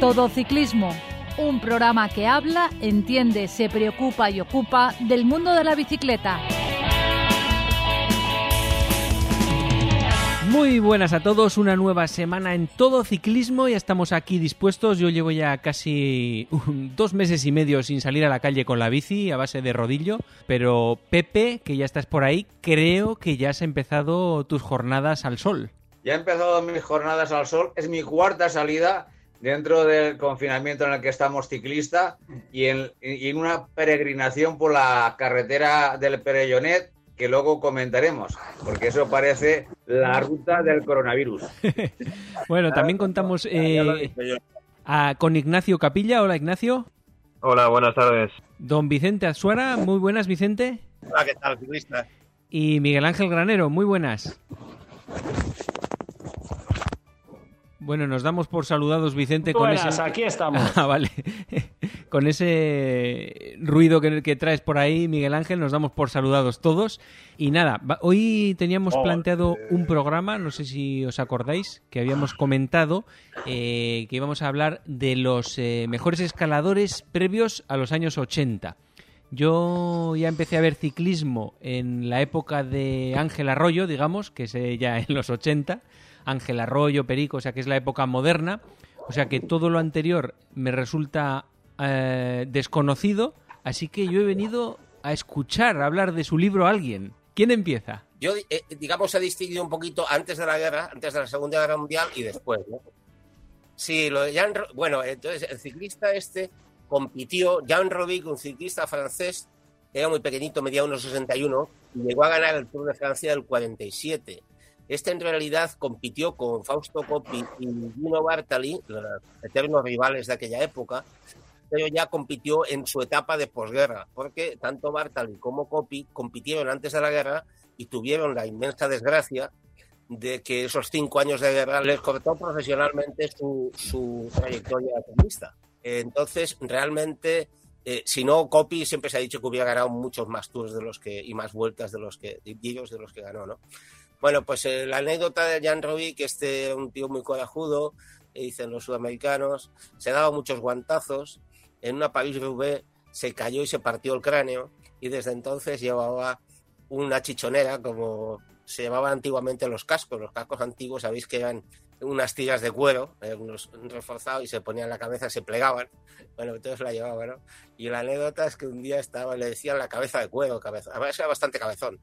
Todo Ciclismo, un programa que habla, entiende, se preocupa y ocupa del mundo de la bicicleta. Muy buenas a todos, una nueva semana en todo ciclismo, ya estamos aquí dispuestos, yo llevo ya casi dos meses y medio sin salir a la calle con la bici a base de rodillo, pero Pepe, que ya estás por ahí, creo que ya has empezado tus jornadas al sol. Ya he empezado mis jornadas al sol, es mi cuarta salida dentro del confinamiento en el que estamos ciclista y en, y en una peregrinación por la carretera del Perellonet que luego comentaremos, porque eso parece la ruta del coronavirus. bueno, también contamos eh, a- con Ignacio Capilla. Hola, Ignacio. Hola, buenas tardes. Don Vicente Azuara. Muy buenas, Vicente. Hola, ¿qué tal, ciclista? Y Miguel Ángel Granero. Muy buenas. Bueno, nos damos por saludados, Vicente, con Buenas, ese... aquí estamos. Ah, vale. Con ese ruido que, que traes por ahí, Miguel Ángel, nos damos por saludados todos. Y nada, hoy teníamos Oh, planteado eh. un programa, no sé si os acordáis, que habíamos comentado eh, que íbamos a hablar de los eh, mejores escaladores previos a los años 80. Yo ya empecé a ver ciclismo en la época de Ángel Arroyo, digamos, que es ya en los 80. Ángel Arroyo, Perico, o sea que es la época moderna. O sea que todo lo anterior me resulta eh, desconocido. Así que yo he venido a escuchar hablar de su libro a alguien. ¿Quién empieza? Yo, eh, digamos, he distinguido un poquito antes de la guerra, antes de la Segunda Guerra Mundial y después, ¿no? Sí, lo de. Ro- Bueno, entonces el ciclista este compitió, Jan Robic, un ciclista francés, era muy pequeñito, medía unos 61, y llegó a ganar el Tour de Francia del 47. Este en realidad compitió con Fausto Coppi y Gino Bartali, los eternos rivales de aquella época, pero ya compitió en su etapa de posguerra, porque tanto Bartali como Coppi compitieron antes de la guerra y tuvieron la inmensa desgracia de que esos cinco años de guerra les cortó profesionalmente su, su trayectoria ciclista. Entonces, realmente, eh, si no, Coppi siempre se ha dicho que hubiera ganado muchos más tours de los que, y más vueltas de los que, ellos de los que ganó, ¿no? Bueno, pues eh, la anécdota de Jan Robic, que este un tío muy corajudo, dicen los sudamericanos, se daba muchos guantazos, en una París-Roubaix se cayó y se partió el cráneo, y desde entonces llevaba una chichonera, como se llamaban antiguamente los cascos. Los cascos antiguos, sabéis que eran unas tiras de cuero, eh, unos reforzados, y se ponían la cabeza, se plegaban. Bueno, entonces la llevaba, ¿no? Y la anécdota es que un día estaba, le decían la cabeza de cuero, cabeza. Era bastante cabezón.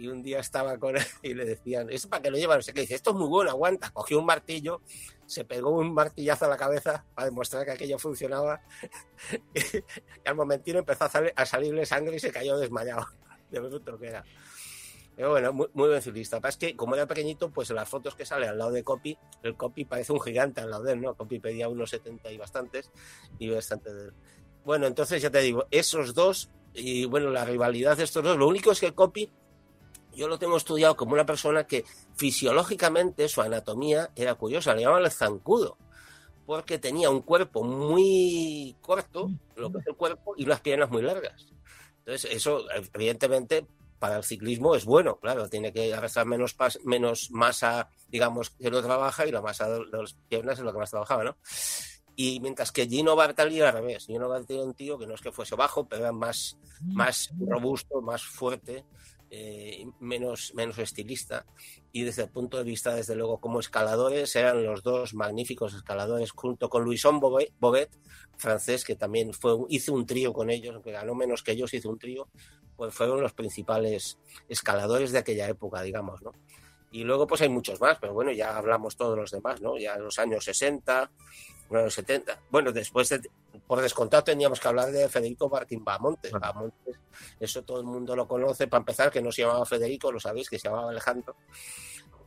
Y un día estaba con él y le decían, ¿esto para qué lo llevan? No sé qué. Dice, esto es muy bueno, aguanta. Cogió un martillo, se pegó un martillazo a la cabeza para demostrar que aquello funcionaba. y al momentino empezó a, sal- a salirle sangre y se cayó desmayado de bruto que era. Pero bueno, muy, muy buen ciclista. Pasa Es que como era pequeñito, pues en las fotos que sale al lado de Copy, el Copy parece un gigante al lado de él, ¿no? Copy pedía unos 70 y bastantes, y bastante de él. Bueno, entonces ya te digo, esos dos, y bueno, la rivalidad de estos dos, lo único es que Copy, yo lo tengo estudiado como una persona que fisiológicamente su anatomía era curiosa, le llamaban el zancudo, porque tenía un cuerpo muy corto, lo que es el cuerpo, y unas piernas muy largas. Entonces, eso, evidentemente, para el ciclismo es bueno, claro, tiene que arrastrar menos, menos masa, digamos, que no trabaja y la masa de, las piernas es lo que más trabajaba, ¿no? Y mientras que Gino Bartali al revés. Gino Bartali era un tío que no es que fuese bajo, pero era más, más robusto, más fuerte, eh, menos, menos estilista. Y desde el punto de vista, desde luego, como escaladores, eran los dos magníficos escaladores, junto con Louison Bobet, Bobet, francés, que también fue, hizo un trío con ellos, aunque ganó menos que ellos, hizo un trío, pues fueron los principales escaladores de aquella época, digamos, ¿no? Y luego, pues hay muchos más, pero bueno, ya hablamos todos los demás, ¿no? Ya en los años 60, bueno, los 70. Bueno, después, de, por descontado, teníamos que hablar de Federico Martín Bamontes. Bamontes, eso todo el mundo lo conoce. Para empezar, que no se llamaba Federico, lo sabéis, que se llamaba Alejandro.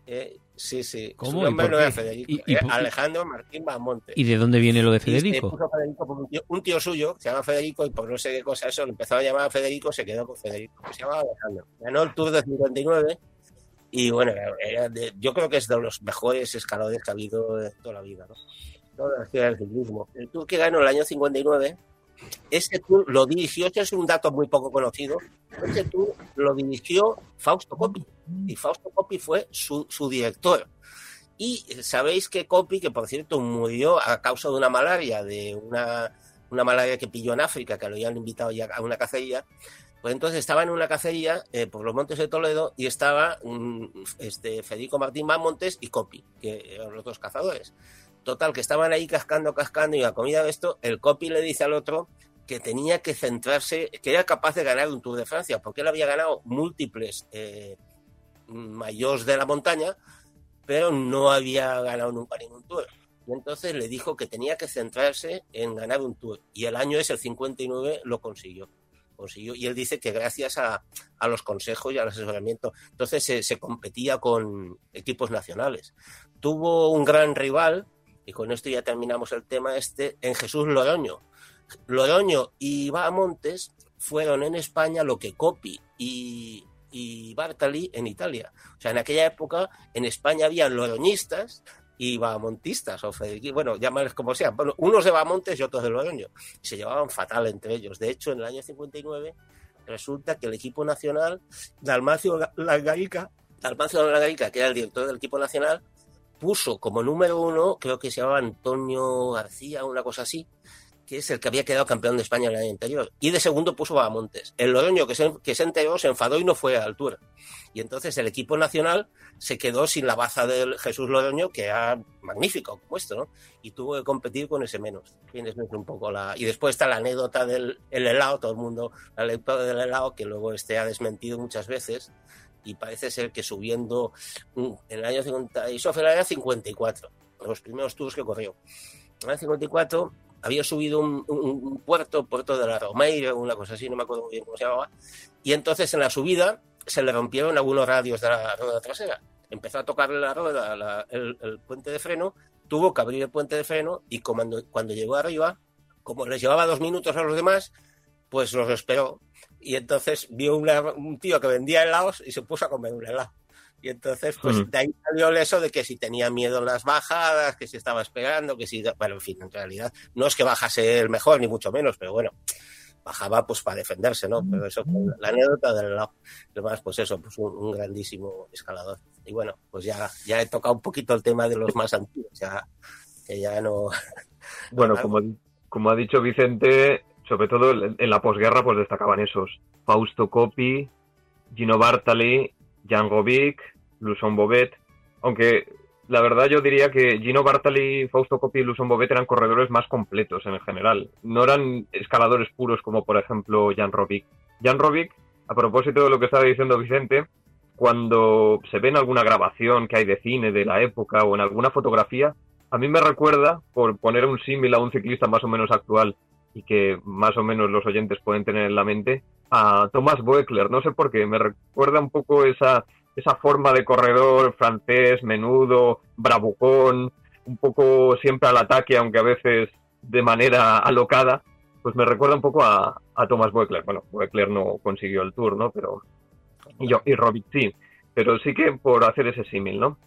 Eh, sí, sí. ¿Cómo? Su ¿Y nombre no era Federico, ¿Y- y era por- Alejandro Martín Bamontes. ¿Y de dónde viene lo de Federico? puso Federico un, tío, un tío suyo, se llama Federico, y por no sé qué cosa eso, lo empezaba a llamar Federico, se quedó con Federico, se llamaba Alejandro. Ganó el Tour de 59 y bueno, era- de- yo creo que es de los mejores escaladores que ha habido de toda la vida, ¿no? Del ciclismo. El Tour que ganó el año 59, ese Tour lo dirigió, este es un dato muy poco conocido, ese Tour lo dirigió Fausto Coppi, y Fausto Coppi fue su, su director. Y sabéis que Copy, que por cierto murió a causa de una malaria, de una, una malaria que pilló en África, que lo habían invitado ya a una cacería, pues entonces estaba en una cacería eh, por los montes de Toledo y estaba este, Federico Martín Montes y Copy, que eran los dos cazadores. Total, que estaban ahí cascando, cascando y la comida de esto, el Copy le dice al otro que tenía que centrarse, que era capaz de ganar un Tour de Francia, porque él había ganado múltiples eh, mayores de la montaña, pero no había ganado nunca ningún Tour. Y entonces le dijo que tenía que centrarse en ganar un Tour. Y el año ese, el 59, lo consiguió consiguió. Y él dice que gracias a, los consejos y al asesoramiento, entonces se, competía con equipos nacionales. Tuvo un gran rival, y con esto ya terminamos el tema este, en Jesús Loroño. Loroño y Montes fueron en España lo que Copi y, y Bartali en Italia. O sea, en aquella época en España habían loroñistas y Bamontistas, o bueno, llámales como sea, bueno, unos de Bamontes y otros de Logroño. Se llevaban fatal entre ellos. De hecho, en el año 59 resulta que el equipo nacional, Dalmacio Langarica, Dalmacio Langarica, que era el director del equipo nacional, puso como número uno, creo que se llamaba Antonio García, una cosa así, que es el que había quedado campeón de España el año anterior. Y de segundo puso Bamontes. El Logroño, que se, que se enteró, se enfadó y no fue a altura. Y entonces el equipo nacional se quedó sin la baza del Jesús Logroño, que era magnífico como esto, ¿no? Y tuvo que competir con ese menos. un poco la... Y después está la anécdota del helado, todo el mundo, la lectura del helado, que luego este ha desmentido muchas veces. Y parece ser que subiendo en el año 50, y eso fue el año 54, los primeros tours que corrió. En el año 54 había subido un, puerto, puerto de la Romeira, una cosa así, no me acuerdo muy bien cómo se llamaba, y entonces en la subida se le rompieron algunos radios de la rueda trasera. Empezó a tocarle la rueda, el, puente de freno, tuvo que abrir el puente de freno y cuando, cuando llegó arriba, como les llevaba dos minutos a los demás, pues los esperó. Y entonces vio un tío que vendía helados y se puso a comer un helado. Y entonces, pues de ahí salió eso de que si tenía miedo en las bajadas, que si estaba esperando, que si. Bueno, en fin, en realidad no es que bajase el mejor, ni mucho menos, pero bueno, bajaba pues para defenderse, ¿no? Pero eso, la anécdota del lado. Además, pues eso, pues un, grandísimo escalador. Y bueno, pues ya, ya he tocado un poquito el tema de los más antiguos, ya, que ya no. Bueno, como, como ha dicho Vicente, sobre todo en la posguerra, pues destacaban esos. Fausto Coppi, Gino Bartali, Jan Govic, Luson Bobet, aunque la verdad yo diría que Gino Bartali, Fausto Coppi y Luson Bobet eran corredores más completos en general. No eran escaladores puros como por ejemplo Jan Robic. Jan Robic, a propósito de lo que estaba diciendo Vicente, cuando se ve en alguna grabación que hay de cine de la época o en alguna fotografía, a mí me recuerda, por poner un símil a un ciclista más o menos actual y que más o menos los oyentes pueden tener en la mente, a Thomas Boekler. No sé por qué, me recuerda un poco esa esa forma de corredor francés, menudo, bravucón, un poco siempre al ataque, aunque a veces de manera alocada, pues me recuerda un poco a, a Thomas Boekler. Bueno, Boekler no consiguió el Tour, ¿no? Pero y, yo, y sí, pero sí que por hacer ese símil, ¿no?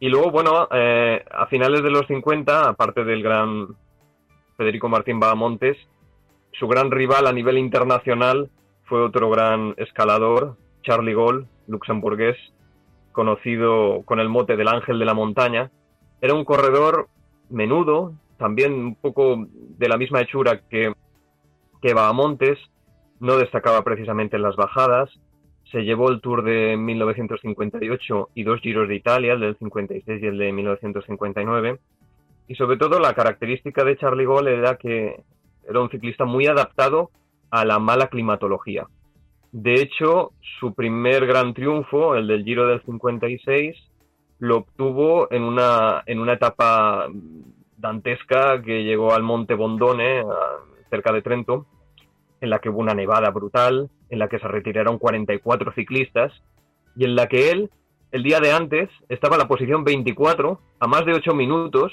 Y luego, bueno, eh, a finales de los 50, aparte del gran Federico Martín Bahamontes, su gran rival a nivel internacional fue otro gran escalador, Charlie Gaulle, luxemburgués, conocido con el mote del ángel de la montaña. Era un corredor menudo, también un poco de la misma hechura que, que no destacaba precisamente en las bajadas, se llevó el Tour de 1958 y dos Giros de Italia, el del 56 y el de 1959. Y sobre todo la característica de Charlie Gaulle era que era un ciclista muy adaptado a la mala climatología. De hecho, su primer gran triunfo, el del Giro del 56, lo obtuvo en una, en una etapa dantesca que llegó al Monte Bondone, cerca de Trento, en la que hubo una nevada brutal, en la que se retiraron 44 ciclistas y en la que él, el día de antes, estaba en la posición 24 a más de 8 minutos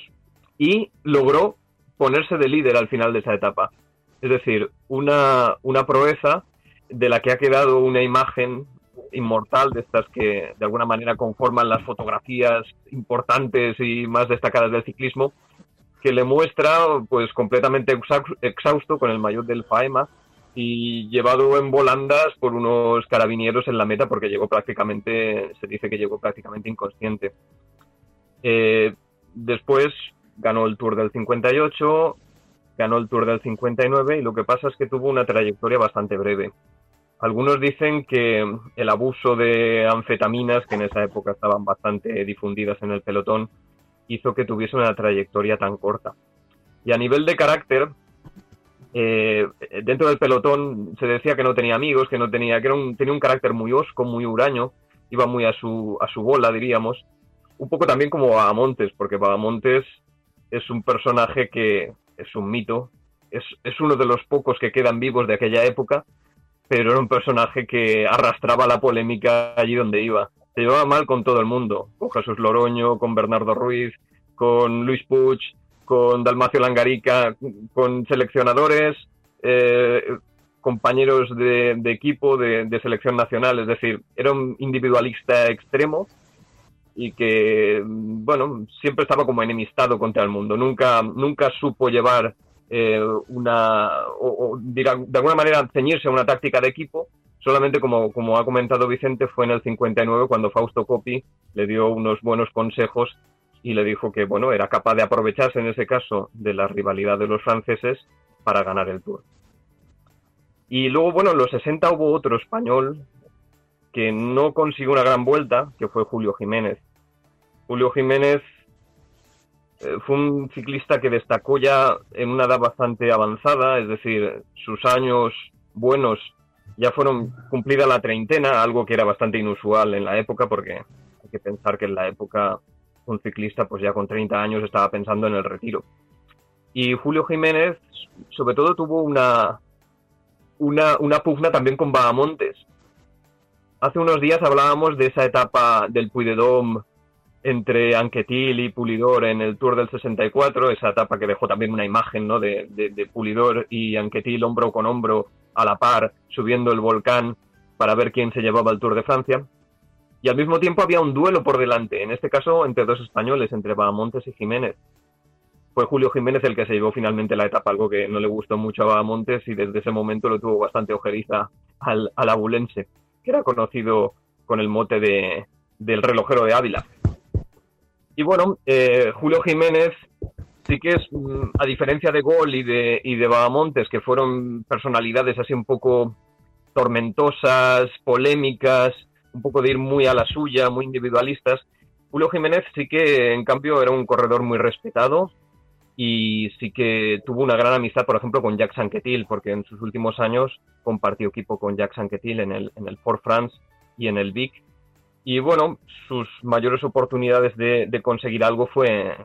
y logró ponerse de líder al final de esa etapa. Es decir, una, una proeza de la que ha quedado una imagen inmortal de estas que de alguna manera conforman las fotografías importantes y más destacadas del ciclismo, que le muestra pues completamente exhausto con el mayor del FAEMA y llevado en volandas por unos carabineros en la meta porque llegó prácticamente, se dice que llegó prácticamente inconsciente. Eh, después ganó el Tour del 58, ganó el Tour del 59 y lo que pasa es que tuvo una trayectoria bastante breve. Algunos dicen que el abuso de anfetaminas, que en esa época estaban bastante difundidas en el pelotón, hizo que tuviese una trayectoria tan corta. Y a nivel de carácter, eh, dentro del pelotón se decía que no tenía amigos, que no tenía, que tenía un carácter muy osco, muy huraño, iba muy a su, a su bola, diríamos. Un poco también como Vagamontes, porque Vagamontes es un personaje que es un mito, es, es uno de los pocos que quedan vivos de aquella época, pero era un personaje que arrastraba la polémica allí donde iba. Se llevaba mal con todo el mundo, con Jesús Loroño, con Bernardo Ruiz, con Luis Puig, con Dalmacio Langarica, con seleccionadores, eh, compañeros de, equipo de, selección nacional, es decir, era un individualista extremo y que, bueno, siempre estaba como enemistado contra el mundo, nunca, nunca supo llevar eh, una, o, de alguna manera ceñirse a una táctica de equipo, solamente como, como ha comentado Vicente, fue en el 59 cuando Fausto Coppi le dio unos buenos consejos y le dijo que, bueno, era capaz de aprovecharse en ese caso de la rivalidad de los franceses para ganar el Tour. Y luego, bueno, en los 60 hubo otro español que no consiguió una gran vuelta, que fue Julio Jiménez. Julio Jiménez eh, fue un ciclista que destacó ya en una edad bastante avanzada, es decir, sus años buenos ya fueron cumplida la treintena, algo que era bastante inusual en la época, porque hay que pensar que en la época un ciclista pues ya con 30 años estaba pensando en el retiro. Y Julio Jiménez sobre todo tuvo una, una, una pugna también con Bahamontes. Hace unos días hablábamos de esa etapa del Puy de Dôme entre Anquetil y Pulidor en el Tour del 64, esa etapa que dejó también una imagen ¿no? de, Pulidor y Anquetil hombro con hombro a la par subiendo el volcán para ver quién se llevaba el Tour de Francia. Y al mismo tiempo había un duelo por delante, en este caso entre dos españoles, entre Bahamontes y Jiménez fue Julio Jiménez el que se llevó finalmente la etapa, algo que no le gustó mucho a Montes y desde ese momento lo tuvo bastante ojeriza al, abulense, que era conocido con el mote de, del relojero de Ávila. Y bueno, eh, Julio Jiménez sí que es, mm, a diferencia de Gol y de, y de que fueron personalidades así un poco tormentosas, polémicas, un poco de ir muy a la suya, muy individualistas, Julio Jiménez sí que en cambio era un corredor muy respetado, y sí que tuvo una gran amistad, por ejemplo, con Jacques Anquetil, porque en sus últimos años compartió equipo con Jacques Anquetil en el, en el Fort France y en el Vic. Y bueno, sus mayores oportunidades de, conseguir algo fue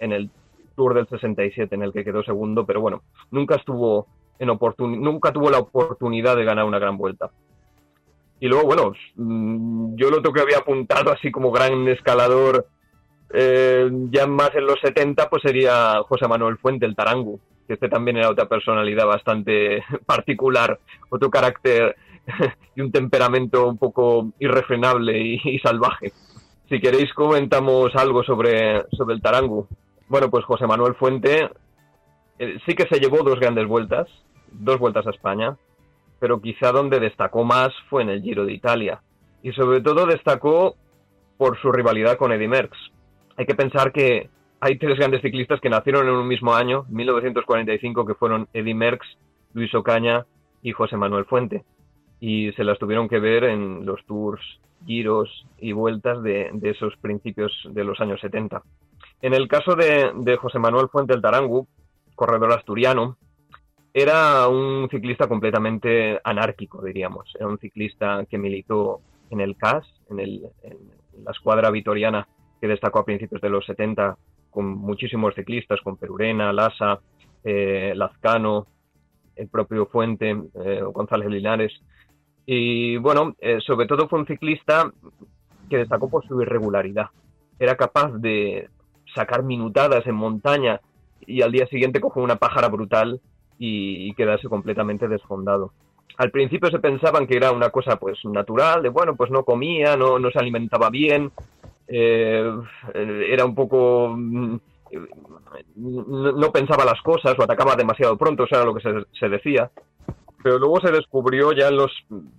en el Tour del 67, en el que quedó segundo, pero bueno, nunca estuvo en nunca tuvo la oportunidad de ganar una gran vuelta. Y luego, bueno, mm, yo lo que había apuntado así como gran escalador eh, ya más en los 70 pues sería José Manuel Fuente, el Tarangu, que este también era otra personalidad bastante particular, otro carácter y un temperamento un poco irrefrenable y, salvaje. Si queréis comentamos algo sobre, sobre el Tarangu. Bueno, pues José Manuel Fuente eh, sí que se llevó dos grandes vueltas, dos vueltas a España, pero quizá donde destacó más fue en el Giro de Italia. Y sobre todo destacó por su rivalidad con Eddy Merckx hay que pensar que hay tres grandes ciclistas que nacieron en un mismo año, 1945, que fueron Eddy Merckx, Luis Ocaña y José Manuel Fuente. Y se las tuvieron que ver en los tours, giros y vueltas de, esos principios de los años 70. En el caso de, José Manuel Fuente el Tarangu, corredor asturiano, era un ciclista completamente anárquico, diríamos. Era un ciclista que militó en el CAS, en, en la escuadra vitoriana que destacó a principios de los 70 con muchísimos ciclistas, con Perurena, Lasa, eh, Lazcano, el propio Fuente, eh, González Linares. Y bueno, eh, sobre todo fue un ciclista que destacó por su irregularidad. Era capaz de sacar minutadas en montaña y al día siguiente coger una pájara brutal y, quedarse completamente desfondado. Al principio se pensaban que era una cosa pues natural, de bueno, pues no comía, no, no se alimentaba bien, eh, era un poco mm, no, pensaba las cosas o atacaba demasiado pronto, eso era lo que se, decía. Pero luego se descubrió ya en los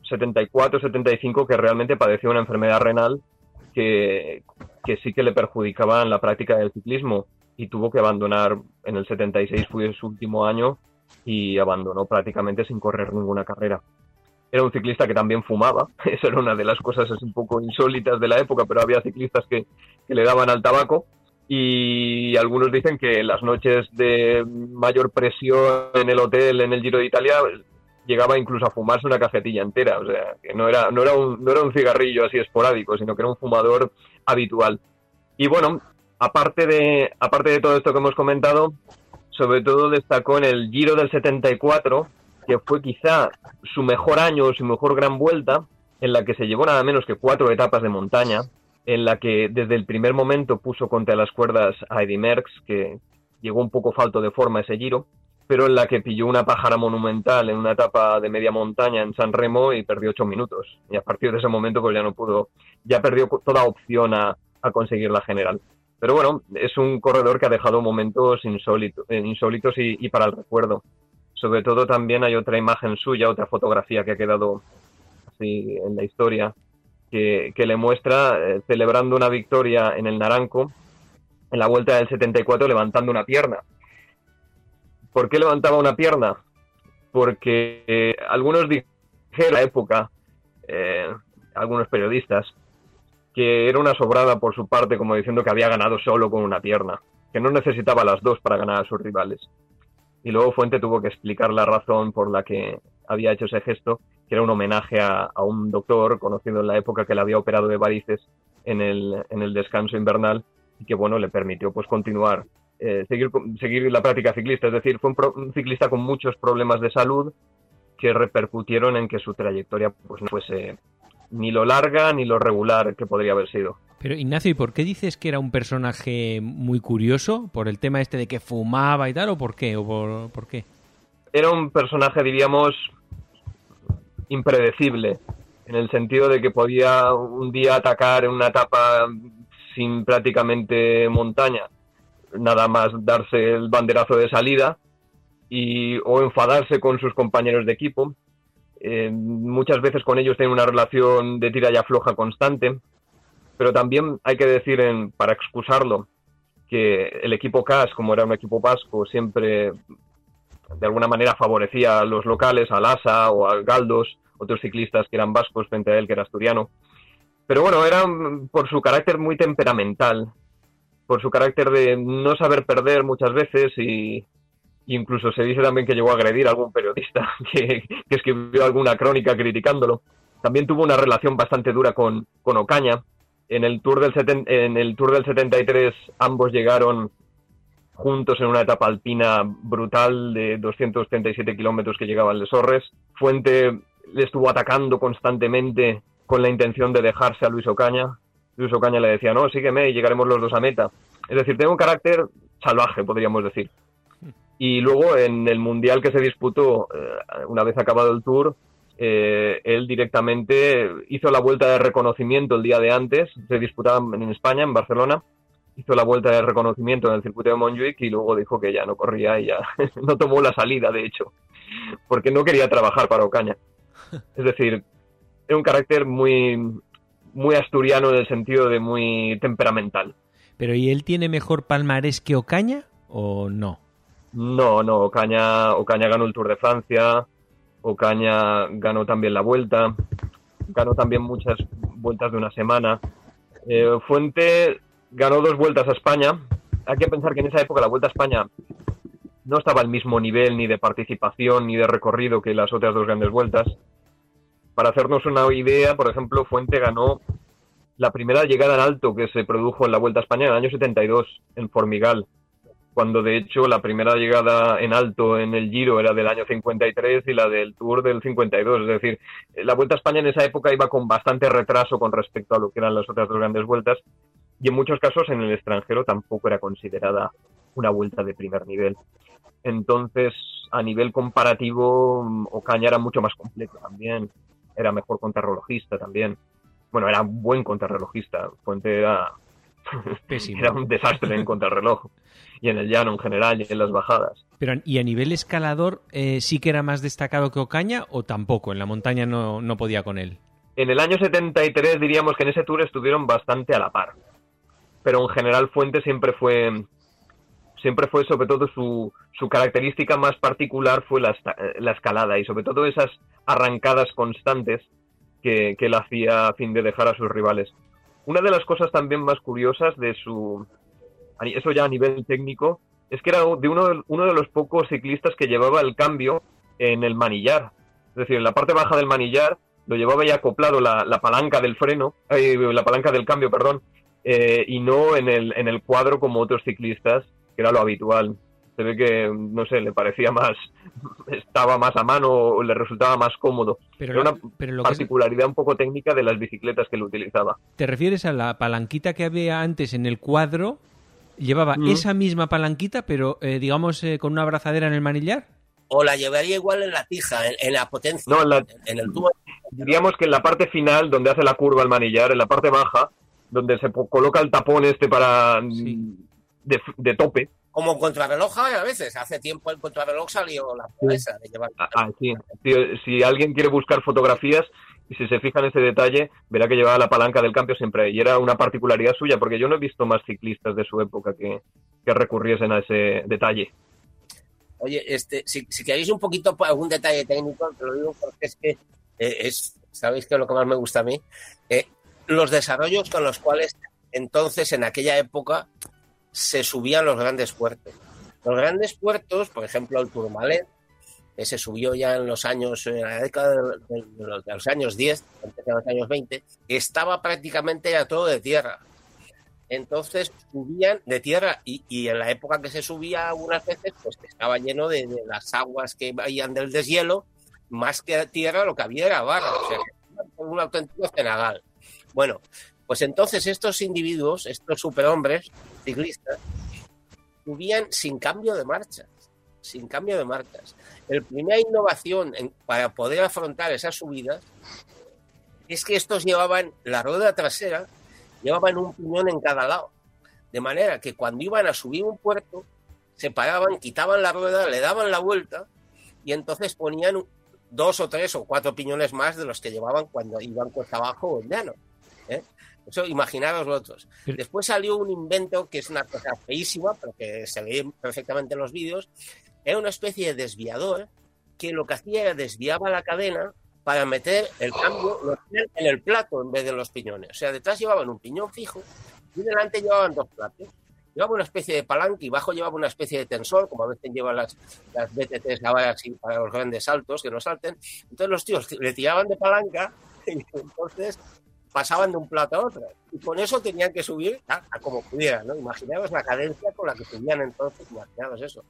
74, 75 que realmente padecía una enfermedad renal que, que sí que le perjudicaban la práctica del ciclismo y tuvo que abandonar en el 76 fue su último año y abandonó prácticamente sin correr ninguna carrera. Era un ciclista que también fumaba, esa era una de las cosas un poco insólitas de la época, pero había ciclistas que, que le daban al tabaco y algunos dicen que las noches de mayor presión en el hotel, en el Giro de Italia, llegaba incluso a fumarse una cajetilla entera, o sea, que no era, no era, un, no era un cigarrillo así esporádico, sino que era un fumador habitual. Y bueno, aparte de, aparte de todo esto que hemos comentado, sobre todo destacó en el Giro del 74, que fue quizá su mejor año, su mejor gran vuelta, en la que se llevó nada menos que cuatro etapas de montaña, en la que desde el primer momento puso contra las cuerdas a Eddie Merckx, que llegó un poco falto de forma ese giro, pero en la que pilló una pájara monumental en una etapa de media montaña en San Remo y perdió ocho minutos. Y a partir de ese momento pues ya no pudo, ya perdió toda opción a, conseguir la general. Pero bueno, es un corredor que ha dejado momentos insólitos, eh, insólitos y para el recuerdo. Sobre todo también hay otra imagen suya, otra fotografía que ha quedado así en la historia, que, le muestra eh, celebrando una victoria en el Naranco en la vuelta del 74 levantando una pierna. ¿Por qué levantaba una pierna? Porque eh, algunos dijeron en la época, eh, algunos periodistas, que era una sobrada por su parte, como diciendo que había ganado solo con una pierna, que no necesitaba las dos para ganar a sus rivales. Y luego Fuente tuvo que explicar la razón por la que había hecho ese gesto, que era un homenaje a, un doctor conocido en la época que le había operado de varices en el, en el descanso invernal y que bueno le permitió pues continuar eh, seguir seguir la práctica ciclista. Es decir fue un, ciclista con muchos problemas de salud que repercutieron en que su trayectoria pues no fuese ni lo larga ni lo regular que podría haber sido pero Ignacio, ¿y por qué dices que era un personaje muy curioso? ¿Por el tema este de que fumaba y tal? ¿O por qué? ¿O por, qué? Era un personaje, diríamos, impredecible, en el sentido de que podía un día atacar en una etapa sin prácticamente montaña, nada más darse el banderazo de salida, y, o enfadarse con sus compañeros de equipo. Eh, muchas veces con ellos tiene una relación de tira y afloja constante, pero también hay que decir, en, para excusarlo, que el equipo CAS, como era un equipo vasco, siempre de alguna manera favorecía a los locales, al ASA o a Galdos, otros ciclistas que eran vascos frente a él, que era asturiano. Pero bueno, era por su carácter muy temperamental, por su carácter de no saber perder muchas veces y incluso se dice también que llegó a agredir a algún periodista que, escribió alguna crónica criticándolo. También tuvo una relación bastante dura con, con Ocaña. En el, Tour del en el Tour del 73 ambos llegaron juntos en una etapa alpina brutal de 237 kilómetros que llegaban de Sorres. Fuente le estuvo atacando constantemente con la intención de dejarse a Luis Ocaña. Luis Ocaña le decía, no, sígueme y llegaremos los dos a meta. Es decir, tiene un carácter salvaje, podríamos decir. Y luego en el Mundial que se disputó, eh, una vez acabado el Tour, eh, él directamente hizo la vuelta de reconocimiento el día de antes, se disputaba en España, en Barcelona, hizo la vuelta de reconocimiento en el circuito de Montjuic y luego dijo que ya no corría y ya no tomó la salida, de hecho, porque no quería trabajar para Ocaña. Es decir, era un carácter muy, muy asturiano en el sentido de muy temperamental. Pero ¿y él tiene mejor palmarés que Ocaña o no? No, no, Ocaña, Ocaña ganó el Tour de Francia, Ocaña ganó también la vuelta, ganó también muchas vueltas de una semana. Eh, Fuente ganó dos vueltas a España. Hay que pensar que en esa época la Vuelta a España no estaba al mismo nivel ni de participación ni de recorrido que las otras dos grandes vueltas. Para hacernos una idea, por ejemplo, Fuente ganó la primera llegada en alto que se produjo en la Vuelta a España en el año 72 en Formigal, cuando de hecho la primera llegada en alto en el Giro era del año 53 y la del Tour del 52. Es decir, la Vuelta a España en esa época iba con bastante retraso con respecto a lo que eran las otras dos grandes vueltas y en muchos casos en el extranjero tampoco era considerada una vuelta de primer nivel. Entonces, a nivel comparativo, Ocaña era mucho más completo también, era mejor contrarrelojista también. Bueno, era un buen contrarrelojista, Fuente era, era un desastre en contrarreloj y en el llano en general y en las bajadas. Pero, ¿y a nivel escalador eh, sí que era más destacado que Ocaña o tampoco? En la montaña no, no podía con él. En el año 73 diríamos que en ese tour estuvieron bastante a la par pero en general Fuente siempre fue siempre fue sobre todo su, su característica más particular fue la, la, escalada y sobre todo esas arrancadas constantes que, que él hacía a fin de dejar a sus rivales. Una de las cosas también más curiosas de su, eso ya a nivel técnico, es que era de uno, de uno de los pocos ciclistas que llevaba el cambio en el manillar. Es decir, en la parte baja del manillar lo llevaba ya acoplado la, la palanca del freno, eh, la palanca del cambio, perdón, eh, y no en el, en el cuadro como otros ciclistas, que era lo habitual. Se ve que, no sé, le parecía más, estaba más a mano o le resultaba más cómodo. Pero, era una pero lo que es- particularidad un poco técnica de las bicicletas que él utilizaba. ¿Te refieres a la palanquita que había antes en el cuadro? Llevaba Mm. esa misma palanquita, pero eh, digamos eh, con una abrazadera en el manillar. O la llevaría igual en la tija, en, en la potencia, No, en la- en el tubo. diríamos que en la parte final, donde hace la curva el manillar, en la parte baja, donde se po- coloca el tapón este para mm, Sí. de, de tope. Como un contrarreloj a veces. Hace tiempo el contrarreloj salió la Sí. esa de llevar. Ah, ah, sí. Si, si alguien quiere buscar fotografías y si se fija en ese detalle, verá que llevaba la palanca del cambio siempre ahí. Y era una particularidad suya, porque yo no he visto más ciclistas de su época que, que recurriesen a ese detalle. Oye, este, si, queréis un poquito algún detalle técnico, te lo digo porque es que eh, es, sabéis que es lo que más me gusta a mí, Eh, los desarrollos con los cuales entonces en aquella época se subían los grandes puertos. Los grandes puertos, por ejemplo el Tourmalet, que se subió ya en los años, en la década de, los, años 10, antes de los años 20, estaba prácticamente ya todo de tierra. Entonces subían de tierra y, y en la época que se subía algunas veces, pues estaba lleno de, las aguas que vayan del deshielo, más que tierra lo que había era barro, o sea, un auténtico cenagal. Bueno, pues entonces estos individuos, estos superhombres ciclistas, subían sin cambio de marchas, sin cambio de marchas. La primera innovación para poder afrontar esas subidas es que estos llevaban la rueda trasera, llevaban un piñón en cada lado. De manera que cuando iban a subir un puerto, se paraban, quitaban la rueda, le daban la vuelta y entonces ponían dos o tres o cuatro piñones más de los que llevaban cuando iban cuesta abajo o en llano. ¿eh? Eso imaginaros vosotros. Después salió un invento que es una cosa feísima, pero que se ve perfectamente en los vídeos. Era una especie de desviador que lo que hacía era desviaba la cadena para meter el cambio en el plato en vez de los piñones. O sea, detrás llevaban un piñón fijo y delante llevaban dos platos. Llevaba una especie de palanca y bajo llevaba una especie de tensor, como a veces llevan las, las BTTs ahora así para los grandes saltos, que no salten. Entonces los tíos le tiraban de palanca y entonces pasaban de un plato a otro. Y con eso tenían que subir a, como pudieran, ¿no? Imaginaos la cadencia con la que subían entonces, imaginaos eso.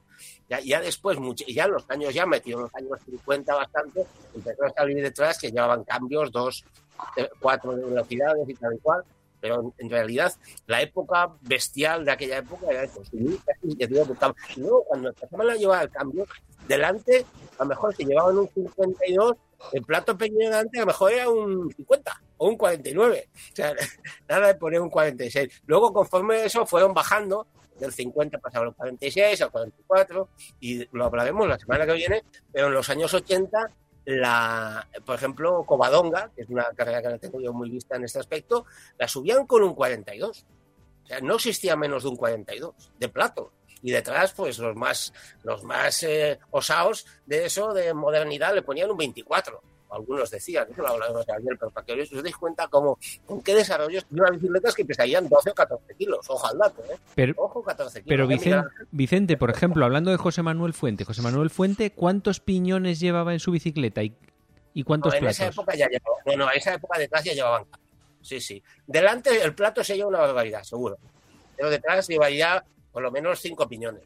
Ya, ya después, mucho, ya en los años ya metido en los años 50 bastante, empezó a salir detrás que llevaban cambios, dos, eh, cuatro de velocidades y tal y cual. Pero en, realidad, la época bestial de aquella época era eso, buscaba. Y luego, cuando empezaban a llevar el cambio, delante, a lo mejor si llevaban un 52, el plato pequeño delante a lo mejor era un 50 o un 49. O sea, nada de poner un 46. Luego, conforme eso, fueron bajando. Del 50 pasaron al 46, al 44, y lo hablaremos la semana que viene. Pero en los años 80, la, por ejemplo, Covadonga, que es una carrera que la tengo yo muy vista en este aspecto, la subían con un 42. O sea, no existía menos de un 42 de plato. Y detrás, pues los más, los más eh, osados de eso, de modernidad, le ponían un 24. Algunos decían, eso lo hablábamos ayer, pero para que os deis cuenta cómo, con qué desarrollos de unas bicicletas que pesarían 12 o 14 kilos. Ojo al dato, ¿eh? Pero, Ojo, 14 kilos. pero ¿eh? Vicen- Mira, Vicente, por ejemplo, hablando de José Manuel Fuente, José Manuel Fuente, ¿cuántos piñones llevaba en su bicicleta y, y cuántos no, en esa platos? época ya llevaban. No, no, en esa época detrás ya llevaban. Sí, sí. Delante el plato se lleva una barbaridad, seguro. Pero detrás llevaría por lo menos cinco piñones.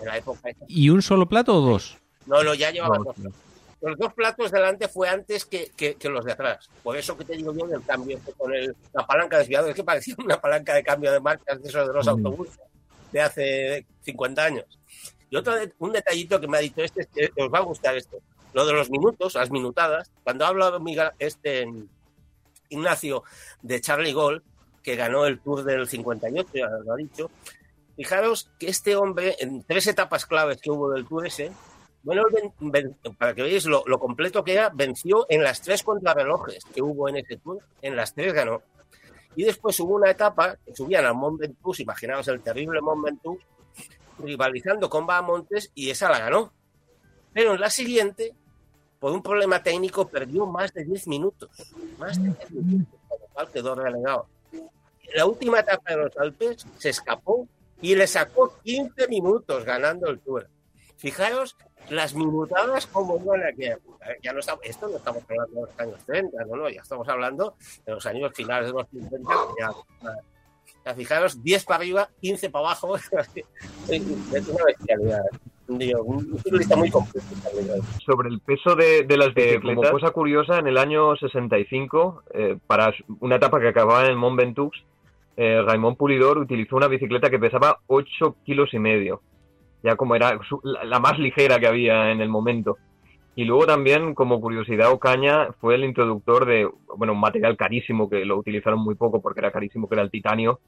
En la época. ¿Y un solo plato o dos? No, no, ya llevaban No, dos. Los dos platos delante fue antes que, que- que los de atrás. Por eso que te digo yo del cambio con el- la palanca desviada. Es que parecía una palanca de cambio de marcas de esos de los Mm. autobuses de hace 50 años. Y otro de- un detallito que me ha dicho este, es que os va a gustar esto. Lo de los minutos, las minutadas. Cuando habla Miguel, este Ignacio de Charlie Gold, que ganó el Tour del 58, ya lo ha dicho, fijaros que este hombre, en tres etapas claves que hubo del Tour ese, bueno, para que veáis lo, lo completo que era, venció en las tres contrarrelojes que hubo en ese Tour, en las tres ganó. Y después hubo una etapa que subían al Mont Ventoux, imaginaos el terrible Mont Ventoux, rivalizando con Bahamontes y esa la ganó. Pero en la siguiente, por un problema técnico, perdió más de 10 minutos. Más de 10 minutos, con lo cual quedó relegado. En la última etapa de los Alpes se escapó y le sacó 15 minutos ganando el Tour. Fijaros las minutadas como iban aquí. Ya no estamos, esto no estamos hablando de los años 30, no, no, ya estamos hablando de los años finales de los 50. Ya, ya fijaros, 10 para arriba, 15 para abajo. es una bestialidad. Digo, un ciclista muy completo. Sobre el peso de, de las bicicletas, como cosa curiosa, en el año 65, eh, para una etapa que acababa en el Mont Ventoux, eh, Raymond Pulidor utilizó una bicicleta que pesaba 8 kilos y medio, ya como era la más ligera que había en el momento. Y luego también, como curiosidad, Ocaña fue el introductor de, bueno, un material carísimo que lo utilizaron muy poco porque era carísimo, que era el titanio,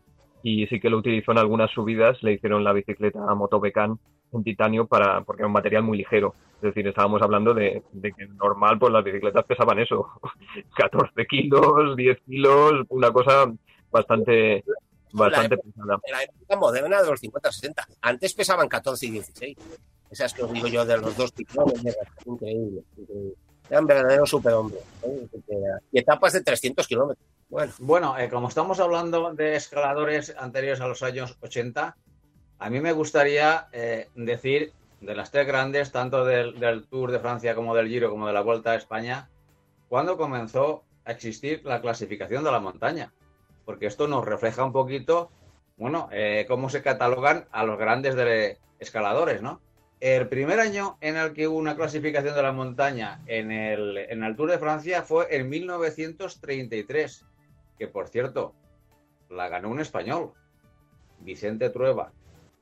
y sí que lo utilizó en algunas subidas, le hicieron la bicicleta a Motobecan en titanio para, porque era un material muy ligero. Es decir, estábamos hablando de, de que normal, pues las bicicletas pesaban eso, 14 kilos, 10 kilos, una cosa bastante, bastante pesada. En la época moderna de los 50-60. Antes pesaban 14 y 16. Esas que os digo yo de los dos increíble. increíble. Eran verdaderos superhombres. ¿eh? Y etapas de 300 kilómetros. Bueno, Bueno, eh, como estamos hablando de escaladores anteriores a los años 80, a mí me gustaría eh, decir de las tres grandes, tanto del, del Tour de Francia como del Giro como de la Vuelta a España, cuándo comenzó a existir la clasificación de la montaña. Porque esto nos refleja un poquito, bueno, eh, cómo se catalogan a los grandes de escaladores, ¿no? El primer año en el que hubo una clasificación de la montaña en el, en el Tour de Francia fue en 1933 que por cierto, la ganó un español, Vicente Trueba.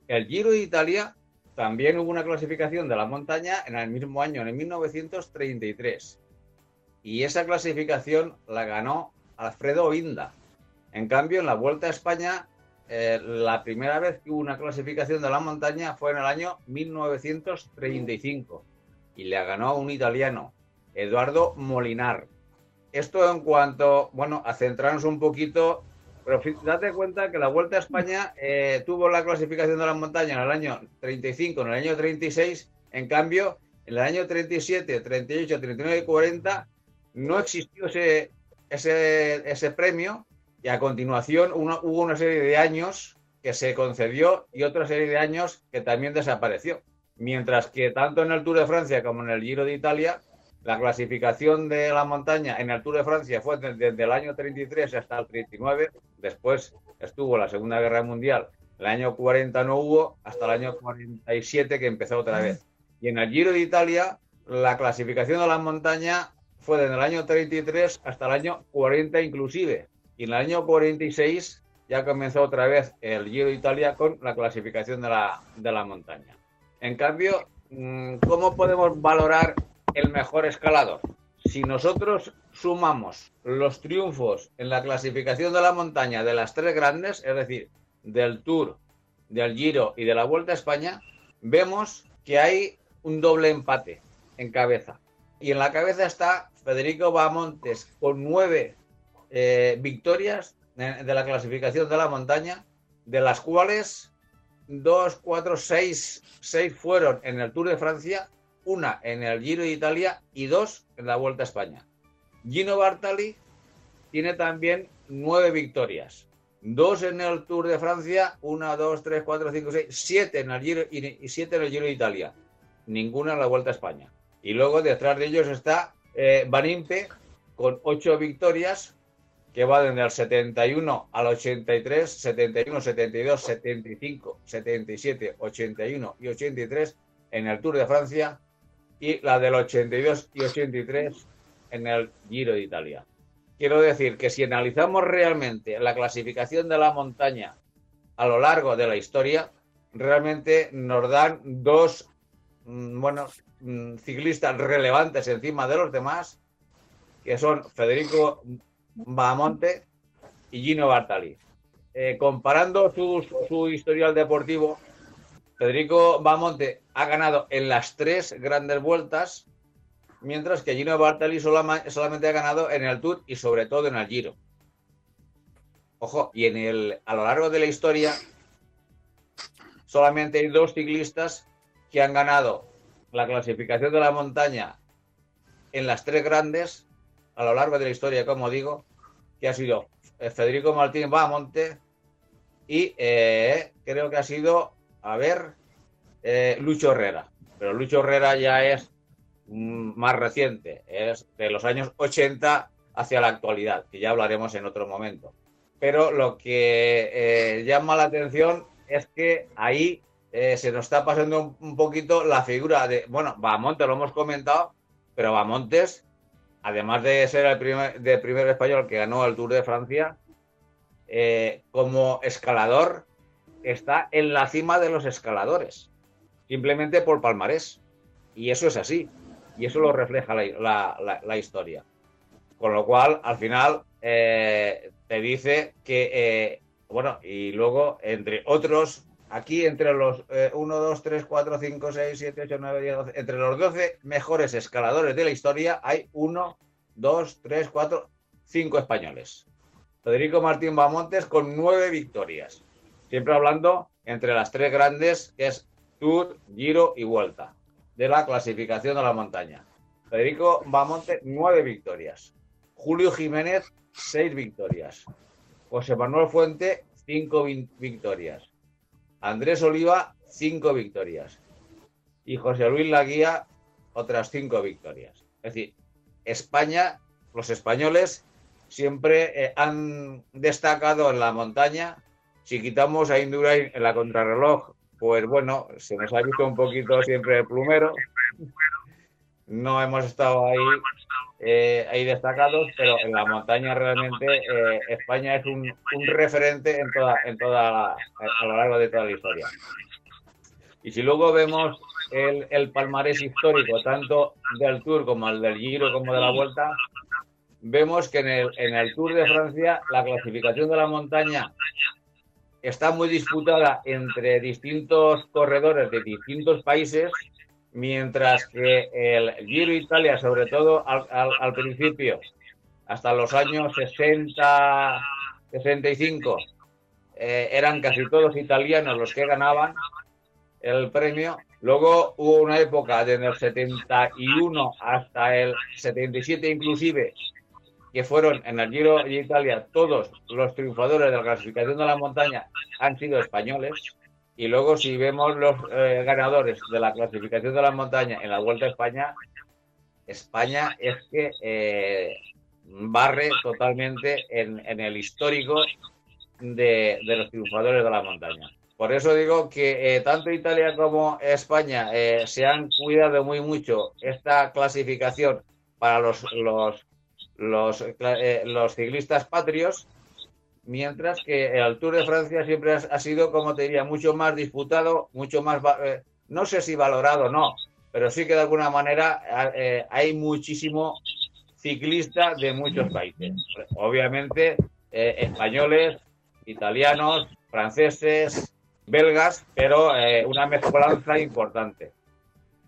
El Giro de Italia también hubo una clasificación de la montaña en el mismo año, en 1933. Y esa clasificación la ganó Alfredo Inda. En cambio, en la Vuelta a España, eh, la primera vez que hubo una clasificación de la montaña fue en el año 1935 y le ganó a un italiano, Eduardo Molinar. Esto en cuanto, bueno, a centrarnos un poquito, pero date cuenta que la Vuelta a España eh, tuvo la clasificación de la montaña en el año 35, en el año 36, en cambio, en el año 37, 38, 39 y 40 no existió ese, ese, ese premio y a continuación hubo una serie de años que se concedió y otra serie de años que también desapareció. Mientras que tanto en el Tour de Francia como en el Giro de Italia, la clasificación de la montaña en el Tour de Francia fue de- desde el año 33 hasta el 39, después estuvo la Segunda Guerra Mundial, el año 40 no hubo, hasta el año 47 que empezó otra vez. Y en el Giro de Italia, la clasificación de la montaña fue desde el año 33 hasta el año 40 inclusive. Y en el año 46 ya comenzó otra vez el Giro de Italia con la clasificación de la, de la montaña. En cambio, mm, ¿cómo podemos valorar el mejor escalador? Si nosotros sumamos los triunfos en la clasificación de la montaña de las tres grandes, es decir, del Tour, del Giro y de la Vuelta a España, vemos que hay un doble empate en cabeza. Y en la cabeza está Federico Bamontes con nueve eh, victorias de, de la clasificación de la montaña, de las cuales dos, cuatro, seis, seis fueron en el Tour de Francia, una en el Giro de Italia y dos en la Vuelta a España. Gino Bartali tiene también nueve victorias. Dos en el Tour de Francia, una, dos, tres, cuatro, cinco, seis, siete en el Giro y, siete en el Giro de Italia. Ninguna en la Vuelta a España. Y luego detrás de ellos está eh, Van Impe con ocho victorias, que va desde el 71 al 83, 71, 72, 75, 77, 81 y 83 en el Tour de Francia y la del 82 y 83 en el Giro de Italia. Quiero decir que si analizamos realmente la clasificación de la montaña a lo largo de la historia, realmente nos dan dos mm, bueno, mm, ciclistas relevantes encima de los demás, que son Federico Bahamonte y Gino Bartali. Eh, comparando su, su historial deportivo, Federico Bahamonte ha ganado en las tres grandes vueltas, mientras que Gino Bartali solamente ha ganado en el Tour y sobre todo en el Giro. ojo, y en el, a lo largo de la historia solamente hay dos ciclistas que han ganado la clasificación de la montaña en las tres grandes a lo largo de la historia, como digo, que ha sido eh, Federico Martín Bamonte y eh, creo que ha sido, a ver, eh, Lucho Herrera. Pero Lucho Herrera ya es mm, más reciente, es de los años 80 hacia la actualidad, que ya hablaremos en otro momento. Pero lo que llama la atención es que ahí se nos está pasando un, poquito la figura de, bueno, Bamonte lo hemos comentado, pero Bamontes además de ser el primer, español que ganó el Tour de Francia, eh, como escalador está en la cima de los escaladores, simplemente por palmarés. Y eso es así, y eso lo refleja la, historia. Con lo cual, al final, eh, te dice que, eh, bueno, y luego, entre otros, aquí entre los 1, 2, 3, 4, 5, 6, 7, 8, 9, 10, 12, entre los 12 mejores escaladores de la historia hay 1, 2, 3, 4, 5 españoles. Federico Martín Bamontes con 9 victorias. Siempre hablando entre las tres grandes, que es Tour, Giro y Vuelta, de la clasificación de la montaña. Federico Bamontes, 9 victorias. Julio Jiménez, 6 victorias. José Manuel Fuente, 5 victorias. Andrés Oliva, cinco victorias. Y José Luis Laguía, otras cinco victorias. Es decir, España, los españoles, siempre eh, han destacado en la montaña. Si quitamos a Indurain en la contrarreloj, pues bueno, se nos ha visto un poquito siempre el plumero. No hemos estado ahí, eh, ahí destacados, pero en la montaña realmente eh, España es un, referente en toda, en toda, a lo largo de toda la historia. Y si luego vemos el, el, palmarés histórico, tanto del Tour como el del Giro como de la Vuelta, vemos que en el, en el Tour de Francia la clasificación de la montaña está muy disputada entre distintos corredores de distintos países mientras que el Giro Italia, sobre todo al, principio, hasta los años 60, 65, eh, eran casi todos italianos los que ganaban el premio. Luego hubo una época desde el 71 hasta el 77 inclusive, que fueron en el Giro de Italia, todos los triunfadores de la clasificación de la montaña han sido españoles. Y luego si vemos los eh, ganadores de la clasificación de la montaña en la Vuelta a España, España es que eh, barre totalmente en, el histórico de, los triunfadores de la montaña. Por eso digo que eh, tanto Italia como España se han cuidado muy mucho esta clasificación para los, los, los ciclistas patrios mientras que el Tour de Francia siempre ha, sido, como te diría, mucho más disputado, mucho más, eh, no sé si valorado o no, pero sí que de alguna manera eh, hay muchísimo ciclista de muchos países. Obviamente, eh, españoles, italianos, franceses, belgas, pero una mezcolanza importante.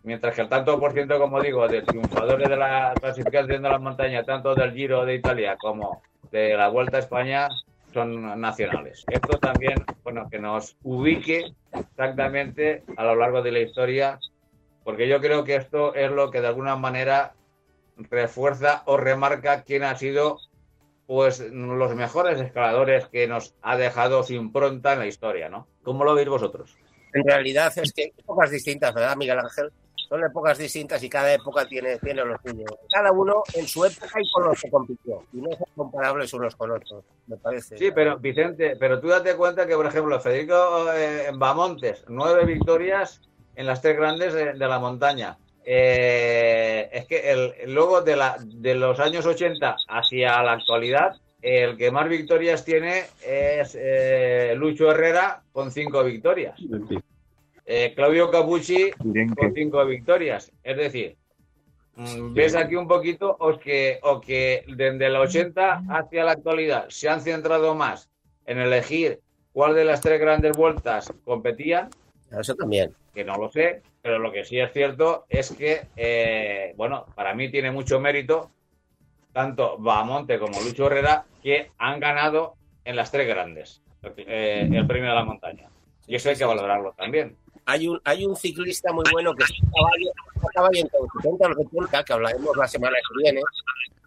Mientras que el tanto por ciento, como digo, de triunfadores de la clasificación de la montaña, tanto del Giro de Italia como de la Vuelta a España, son nacionales. Esto también, bueno, que nos ubique exactamente a lo largo de la historia, porque yo creo que esto es lo que de alguna manera refuerza o remarca quién ha sido pues los mejores escaladores que nos ha dejado su impronta en la historia, ¿no? ¿Cómo lo veis vosotros? En realidad es que épocas distintas, ¿verdad, Miguel Ángel? Son épocas distintas y cada época tiene, tiene lo suyo. Cada uno en su época y con los que compitió. Y no son comparables unos con otros, me parece. Sí, pero Vicente, pero tú date cuenta que, por ejemplo, Federico eh, Bamontes, nueve victorias en las tres grandes de, la montaña. Eh, es que el, luego de, la, de los años 80 hacia la actualidad, el que más victorias tiene es eh, Lucho Herrera con cinco victorias. Eh, Claudio Capucci con cinco victorias. Es decir, mm, ves aquí un poquito o que, o que desde el 80 hacia la actualidad se han centrado más en elegir cuál de las tres grandes vueltas competían. Eso también. Que no lo sé, pero lo que sí es cierto es que, eh, bueno, para mí tiene mucho mérito tanto Bamonte como Lucho Herrera que han ganado en las tres grandes, eh, el premio de la montaña. Y eso hay que valorarlo también. Hay un, hay un ciclista muy bueno que caballo, entre los 70 y los 70, que hablaremos la semana que viene,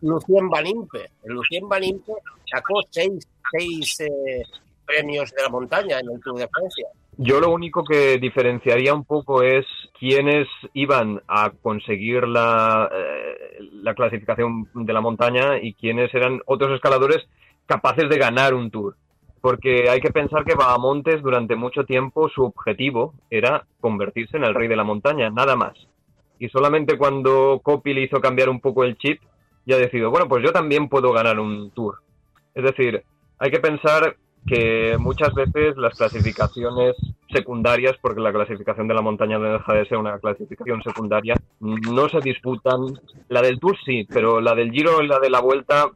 Lucien Vanimpe. Lucien Vanimpe sacó seis, seis eh, premios de la montaña en el Tour de Francia. Yo lo único que diferenciaría un poco es quiénes iban a conseguir la, eh, la clasificación de la montaña y quiénes eran otros escaladores capaces de ganar un tour. Porque hay que pensar que Bahamontes durante mucho tiempo su objetivo era convertirse en el rey de la montaña, nada más. Y solamente cuando Copy le hizo cambiar un poco el chip, ya decidió, bueno, pues yo también puedo ganar un tour. Es decir, hay que pensar que muchas veces las clasificaciones secundarias, porque la clasificación de la montaña no deja de ser una clasificación secundaria, no se disputan. La del Tour sí, pero la del Giro y la de la Vuelta,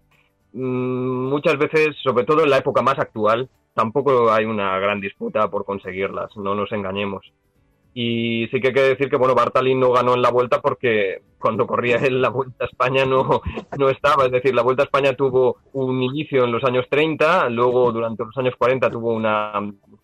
muchas veces, sobre todo en la época más actual, tampoco hay una gran disputa por conseguirlas, no nos engañemos. Y sí que hay que decir que, bueno, Bartali no ganó en la vuelta porque cuando corría en la Vuelta a España no, no estaba. Es decir, la Vuelta a España tuvo un inicio en los años 30, luego durante los años 40 tuvo una,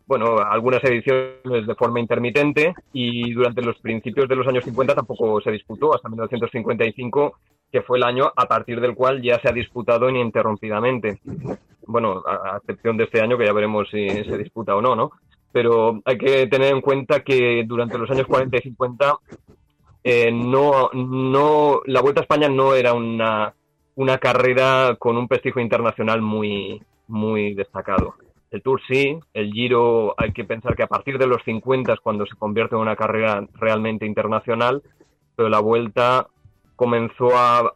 bueno, algunas ediciones de forma intermitente y durante los principios de los años 50 tampoco se disputó hasta 1955 que fue el año a partir del cual ya se ha disputado ininterrumpidamente. Bueno, a, excepción de este año que ya veremos si se disputa o no, ¿no? pero hay que tener en cuenta que durante los años 40 y 50 eh, no, no, la Vuelta a España no era una, una carrera con un prestigio internacional muy, muy destacado. El Tour sí, el Giro hay que pensar que a partir de los 50 es cuando se convierte en una carrera realmente internacional, pero la Vuelta comenzó a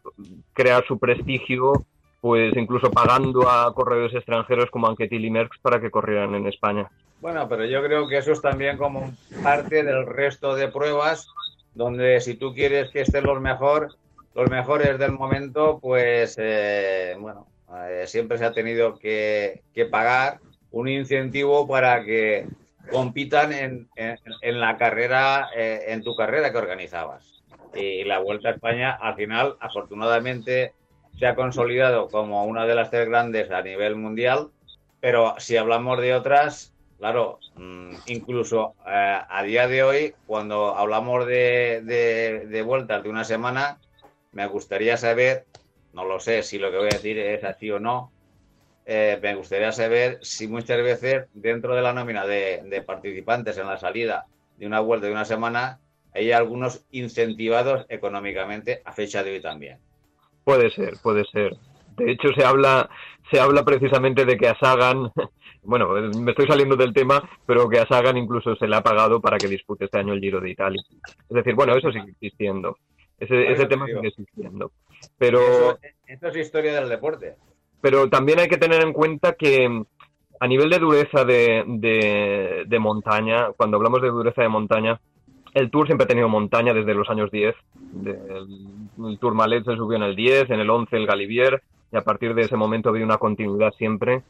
crear su prestigio pues incluso pagando a corredores extranjeros como Anquetil y Merckx para que corrieran en España. Bueno, pero yo creo que eso es también como parte del resto de pruebas, donde si tú quieres que estén los mejor, los mejores del momento, pues eh, bueno, eh, siempre se ha tenido que, pagar un incentivo para que compitan en, en, la carrera, eh, en tu carrera que organizabas. Y la Vuelta a España, al final, afortunadamente, se ha consolidado como una de las tres grandes a nivel mundial, pero si hablamos de otras, claro, mm, incluso eh, a día de hoy, cuando hablamos de, de, vueltas de una semana, me gustaría saber, no lo sé si lo que voy a decir es así o no, eh, me gustaría saber si muchas veces dentro de la nómina de, de, participantes en la salida de una vuelta de una semana hay algunos incentivados económicamente a fecha de hoy también. Puede ser, puede ser. De hecho, se habla, se habla precisamente de que a Sagan, bueno, me estoy saliendo del tema, pero que a Sagan incluso se le ha pagado para que dispute este año el Giro de Italia. Es decir, bueno, eso sigue existiendo. Ese, ese tema sigue existiendo. Pero. Esto es historia del deporte. Pero también hay que tener en cuenta que a nivel de dureza de, de, de montaña, cuando hablamos de dureza de montaña, el Tour siempre ha tenido montaña desde los años 10. El, Tour Malet se subió en el 10, en el 11 el Galivier, y a partir de ese momento había una continuidad siempre.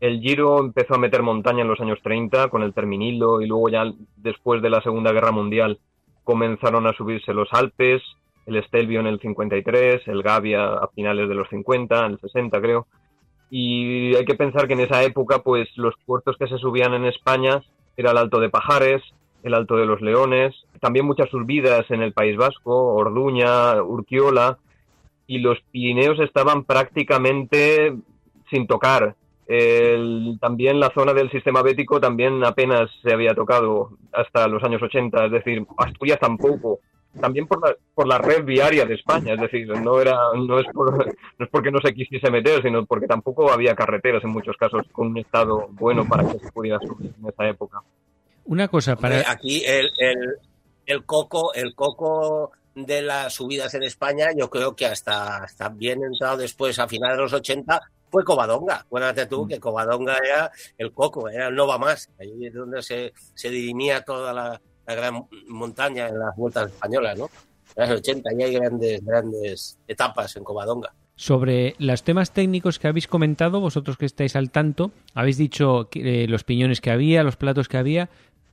El Giro empezó a meter montaña en los años 30 con el Terminilo y luego ya después de la Segunda Guerra Mundial comenzaron a subirse los Alpes, el Stelvio en el 53, el Gavia a finales de los 50, en el 60 creo. Y hay que pensar que en esa época pues los puertos que se subían en España era el Alto de Pajares, el Alto de los Leones, también muchas subidas en el País Vasco, Orduña, Urquiola, y los Pirineos estaban prácticamente sin tocar. también la zona del sistema bético también apenas se había tocado hasta los años 80, es decir, Asturias tampoco. También por la, por la red viaria de España, es decir, no era no es, no es porque no se quisiese meter, sino porque tampoco había carreteras en muchos casos con un estado bueno para que se pudiera subir en esa época. Una cosa para. Aquí el, el, coco, el coco de las subidas en España, yo creo que hasta, hasta bien entrado después, a finales de los 80, fue Covadonga. Acuérdate tú que Covadonga era el coco, era el no va más. Ahí es donde se, se dirimía toda la, gran montaña en las vueltas españolas, ¿no? En los 80 y hay grandes, grandes etapas en Covadonga. Sobre los temas técnicos que habéis comentado, vosotros que estáis al tanto, habéis dicho que, eh, los piñones que había, los platos que había,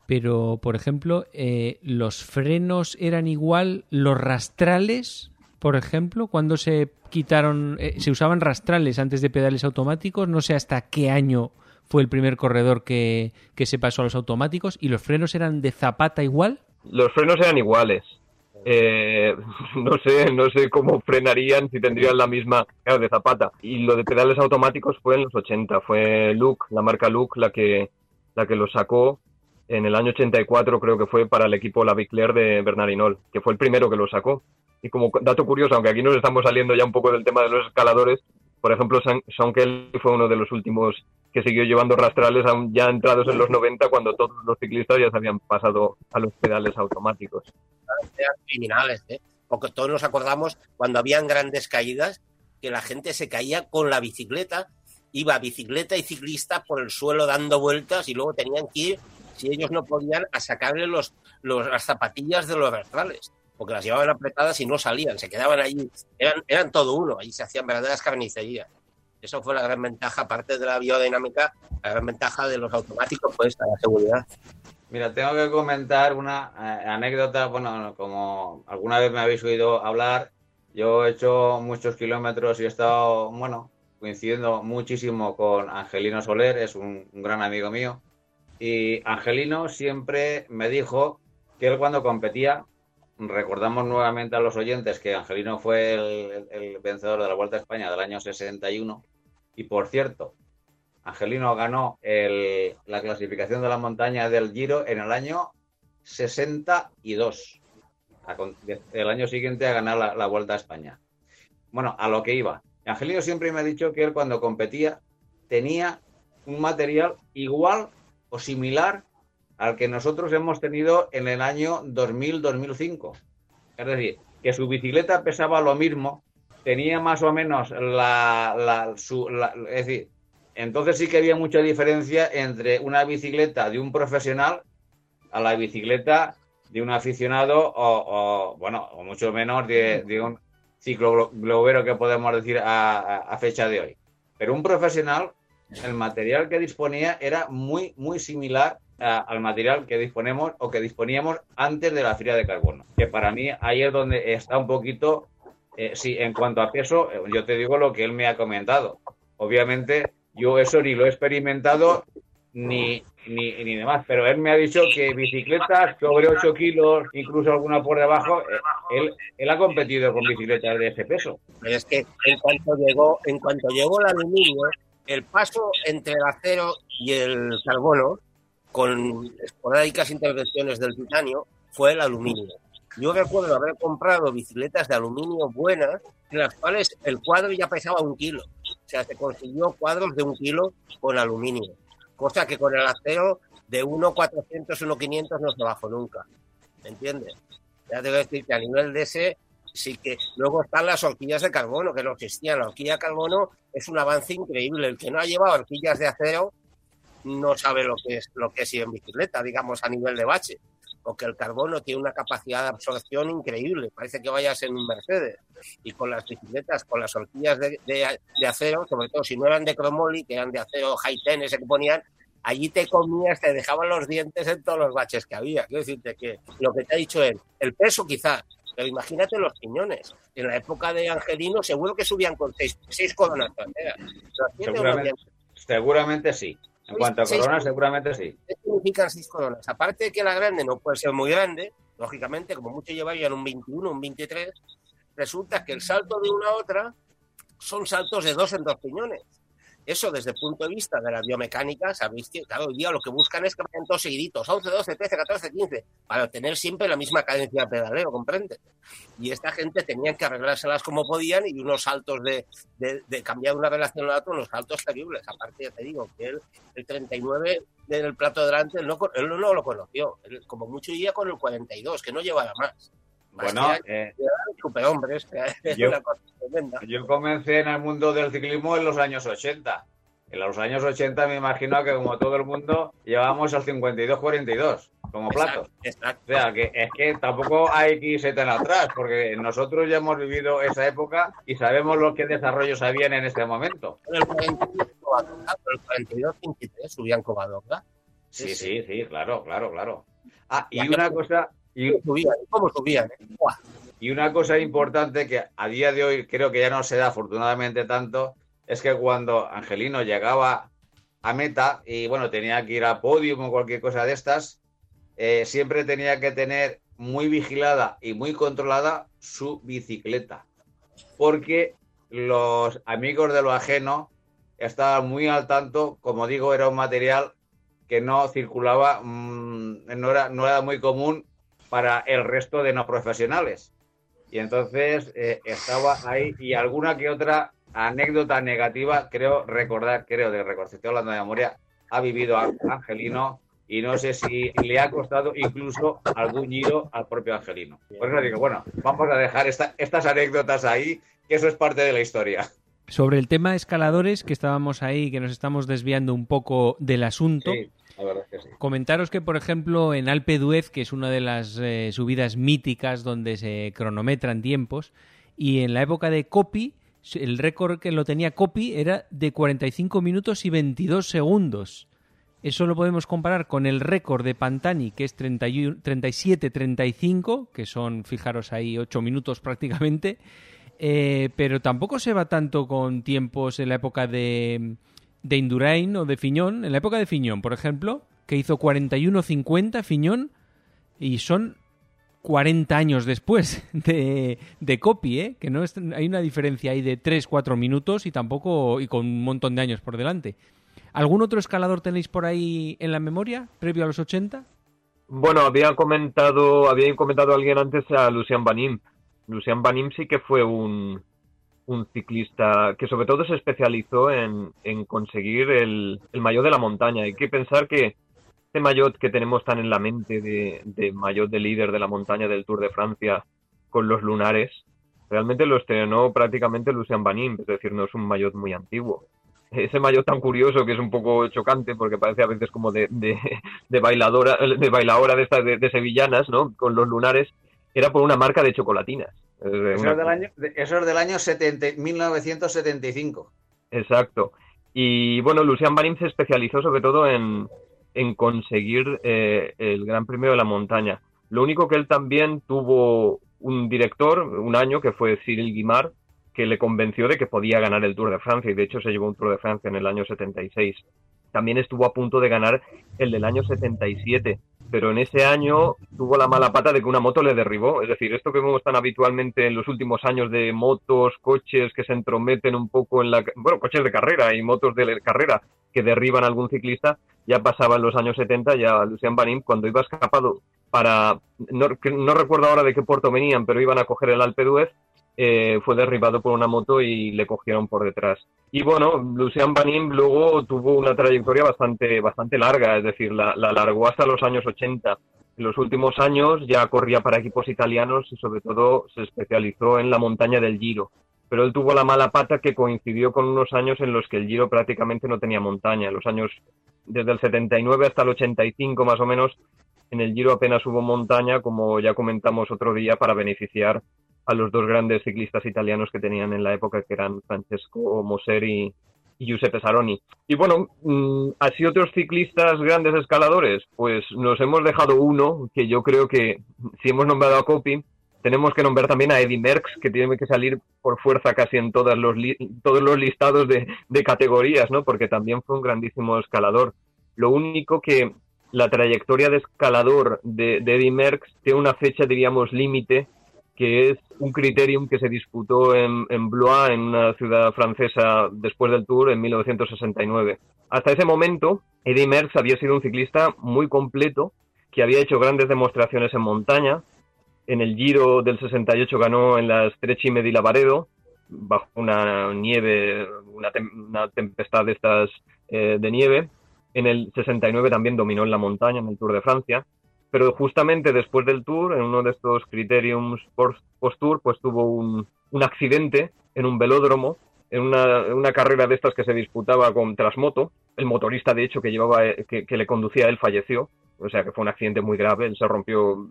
pero por ejemplo, eh, los frenos eran igual, los rastrales por ejemplo, cuando se quitaron, eh, se usaban rastrales antes de pedales automáticos, no sé hasta qué año fue el primer corredor que, que se pasó a los automáticos y los frenos eran de zapata igual. Los frenos eran iguales. Eh, no sé, no sé cómo frenarían si tendrían la misma claro, de zapata. Y lo de pedales automáticos fue en los 80, fue Luke, la marca Luke, la que la que lo sacó en el año 84 creo que fue para el equipo La Viclair de Bernard Hinault, que fue el primero que lo sacó. Y como dato curioso, aunque aquí nos estamos saliendo ya un poco del tema de los escaladores, por ejemplo, Sean Kelly fue uno de los últimos que siguió llevando rastrales ya entrados en los 90 cuando todos los ciclistas ya se habían pasado a los pedales automáticos. Eran criminales, ¿eh? porque todos nos acordamos cuando habían grandes caídas que la gente se caía con la bicicleta, iba bicicleta y ciclista por el suelo dando vueltas y luego tenían que ir, si ellos no podían, a sacarle los, las zapatillas de los rastrales porque las llevaban apretadas y no salían, se quedaban allí, eran, eran todo uno, allí se hacían verdaderas carnicerías. Eso fue la gran ventaja, aparte de la biodinámica, la gran ventaja de los automáticos fue esta, la seguridad. Mira, tengo que comentar una eh, anécdota, bueno, como alguna vez me habéis oído hablar, yo he hecho muchos kilómetros y he estado, bueno, coincidiendo muchísimo con Angelino Soler, es un gran amigo mío, y Angelino siempre me dijo que él cuando competía recordamos nuevamente a los oyentes que Angelino fue el, vencedor de la Vuelta a España del año 61. Y por cierto, Angelino ganó la clasificación de la montaña del Giro en el año 62. El año siguiente a ganar la Vuelta a España. Bueno, a lo que iba. Angelino siempre me ha dicho que él cuando competía tenía un material igual o similar al que nosotros hemos tenido en el año 2000-2005. Es decir, que su bicicleta pesaba lo mismo, tenía más o menos la, Es decir, entonces sí que había mucha diferencia entre una bicicleta de un profesional a la bicicleta de un aficionado o, bueno, o mucho menos de, un ciclo globero que podemos decir a fecha de hoy. Pero un profesional, el material que disponía era muy, muy similar al material que disponemos o que disponíamos antes de la fila de carbono. Que para mí ahí es donde está un poquito, eh, sí, en cuanto a peso, eh, yo te digo lo que él me ha comentado. Obviamente yo eso ni lo he experimentado ni, ni, ni demás, pero él me ha dicho que bicicletas sobre 8 kilos, incluso alguna por debajo, eh, él, él ha competido con bicicletas de ese peso. es que en cuanto llegó, en cuanto llegó el aluminio, el paso entre el acero y el carbono con esporádicas intervenciones del titanio, fue el aluminio. Yo recuerdo haber comprado bicicletas de aluminio buenas, en las cuales el cuadro ya pesaba un kilo. O sea, se consiguió cuadros de un kilo con aluminio. Cosa que con el acero de 1,400, 1,500 no se bajó nunca. ¿Me entiendes? Ya te decir que a nivel de ese, sí que luego están las horquillas de carbono, que no existían. La horquilla de carbono es un avance increíble. El que no ha llevado horquillas de acero no sabe lo que es lo que es ir en bicicleta, digamos, a nivel de bache. Porque el carbono tiene una capacidad de absorción increíble. Parece que vayas en un Mercedes. Y con las bicicletas, con las horquillas de, de, acero, sobre todo si no eran de cromoli, que eran de acero high ten, ese que ponían, allí te comías, te dejaban los dientes en todos los baches que había. Quiero decirte que lo que te ha dicho él, el peso quizás, pero imagínate los piñones. En la época de Angelino seguro que subían con seis, seis coronas Seguramente, seguramente sí. En cuanto a coronas, seguramente sí. ¿Qué significan seis coronas? Aparte de que la grande no puede ser muy grande, lógicamente, como mucho llevarían un 21, un 23, resulta que el salto de una a otra son saltos de dos en dos piñones. Eso desde el punto de vista de la biomecánica, sabéis que, claro, hoy día lo que buscan es que vayan todos seguiditos, 11, 12, 13, 14, 15, para tener siempre la misma cadencia de pedaleo, ¿comprendes? Y esta gente tenía que arreglárselas como podían y unos saltos de, de, cambiar una relación a la otra, unos saltos terribles. Aparte, ya te digo, que él, el 39 en el plato delante, él no, lo conoció. como mucho iba con el 42, que no llevaba más. Bueno, eh, superhombres, yo, yo comencé en el mundo del ciclismo en los años 80. En los años 80 me imagino que como todo el mundo llevábamos al 52-42 como platos. Exacto. O sea, que es que tampoco hay que irse tan atrás, porque nosotros ya hemos vivido esa época y sabemos lo que desarrollos habían en este momento. El 42-53 subían Covadonga. Sí, sí, sí, claro, claro, claro. Ah, y una cosa, y... ¿Cómo subían? ¿Cómo subían? Eh? Y una cosa importante que a día de hoy creo que ya no se da afortunadamente tanto, es que cuando Angelino llegaba a meta y bueno, tenía que ir a podium o cualquier cosa de estas, eh, siempre tenía que tener muy vigilada y muy controlada su bicicleta. Porque los amigos de lo ajeno estaban muy al tanto, como digo, era un material que no circulaba, mm, no, era, no era muy común para el resto de no profesionales. Y entonces eh, estaba ahí y alguna que otra anécdota negativa, creo recordar, creo de recordar, estoy hablando de memoria, ha vivido Angelino y no sé si le ha costado incluso algún giro al propio Angelino. Por eso digo, bueno, vamos a dejar estas anécdotas ahí, que eso es parte de la historia. Sobre el tema escaladores, que estábamos ahí, que nos estamos desviando un poco del asunto. Comentaros que, por ejemplo, en Alpe d'Huez, que es una de las eh, subidas míticas donde se cronometran tiempos, y en la época de Copy, el récord que lo tenía Copy era de 45 minutos y 22 segundos. Eso lo podemos comparar con el récord de Pantani, que es 37-35, que son, fijaros ahí, 8 minutos prácticamente. Eh, pero tampoco se va tanto con tiempos en la época de, de Indurain o de Fiñón. En la época de Fiñón, por ejemplo, que hizo 41-50 Fiñón, y son 40 años después de, de Copy, ¿eh? que no es, hay una diferencia ahí de 3-4 minutos y tampoco y con un montón de años por delante. ¿Algún otro escalador tenéis por ahí en la memoria, previo a los 80? Bueno, había comentado, había comentado alguien antes a Lucian Banim. Lucian Banim sí que fue un, un ciclista que sobre todo se especializó en, en conseguir el, el maillot de la montaña. Hay que pensar que este maillot que tenemos tan en la mente de, de maillot de líder de la montaña del Tour de Francia con los lunares, realmente lo estrenó prácticamente Lucian Banim, es decir, no es un maillot muy antiguo. Ese maillot tan curioso que es un poco chocante porque parece a veces como de, de, bailadora de bailadora de estas de, sevillanas no con los lunares era por una marca de chocolatinas eso, es del año, eso es del año 1975 exacto. Y bueno Lucian Barim se especializó sobre todo en, en conseguir eh, el Gran Premio de la Montaña. Lo único que él también tuvo un director un año que fue Cyril Guimard que le convenció de que podía ganar el Tour de Francia y de hecho se llevó un Tour de Francia en el año 76. También estuvo a punto de ganar el del año 77, pero en ese año tuvo la mala pata de que una moto le derribó. Es decir, esto que vemos tan habitualmente en los últimos años de motos, coches que se entrometen un poco en la... Bueno, coches de carrera y motos de carrera que derriban a algún ciclista, ya pasaba en los años 70, ya Lucian Banim, cuando iba escapado para... No, no recuerdo ahora de qué puerto venían, pero iban a coger el Alpe d'Huez, eh, fue derribado por una moto y le cogieron por detrás. Y bueno, Lucian Banim luego tuvo una trayectoria bastante, bastante larga, es decir, la, la largó hasta los años 80. En los últimos años ya corría para equipos italianos y sobre todo se especializó en la montaña del Giro. Pero él tuvo la mala pata que coincidió con unos años en los que el Giro prácticamente no tenía montaña. Los años desde el 79 hasta el 85 más o menos, en el Giro apenas hubo montaña, como ya comentamos otro día, para beneficiar a los dos grandes ciclistas italianos que tenían en la época, que eran Francesco Moser y, Giuseppe Saroni. Y bueno, mm, así otros ciclistas grandes escaladores, pues nos hemos dejado uno que yo creo que si hemos nombrado a Copy, tenemos que nombrar también a Eddie Merckx, que tiene que salir por fuerza casi en todos los, todos los listados de, de, categorías, ¿no? Porque también fue un grandísimo escalador. Lo único que la trayectoria de escalador de, de Eddie Merckx tiene una fecha, diríamos, límite, que es un criterium que se disputó en, Blois, en una ciudad francesa, después del Tour en 1969. Hasta ese momento, Eddy Merckx había sido un ciclista muy completo, que había hecho grandes demostraciones en montaña. En el Giro del 68 ganó en las Strecime di Lavaredo, bajo una nieve, una, tempestad de estas eh, de nieve. En el 69 también dominó en la montaña, en el Tour de Francia pero justamente después del tour, en uno de estos criteriums post-tour, pues tuvo un, un, accidente en un velódromo, en una, una, carrera de estas que se disputaba con Trasmoto. El motorista, de hecho, que, llevaba, que, que le conducía a él falleció, o sea que fue un accidente muy grave, él se rompió,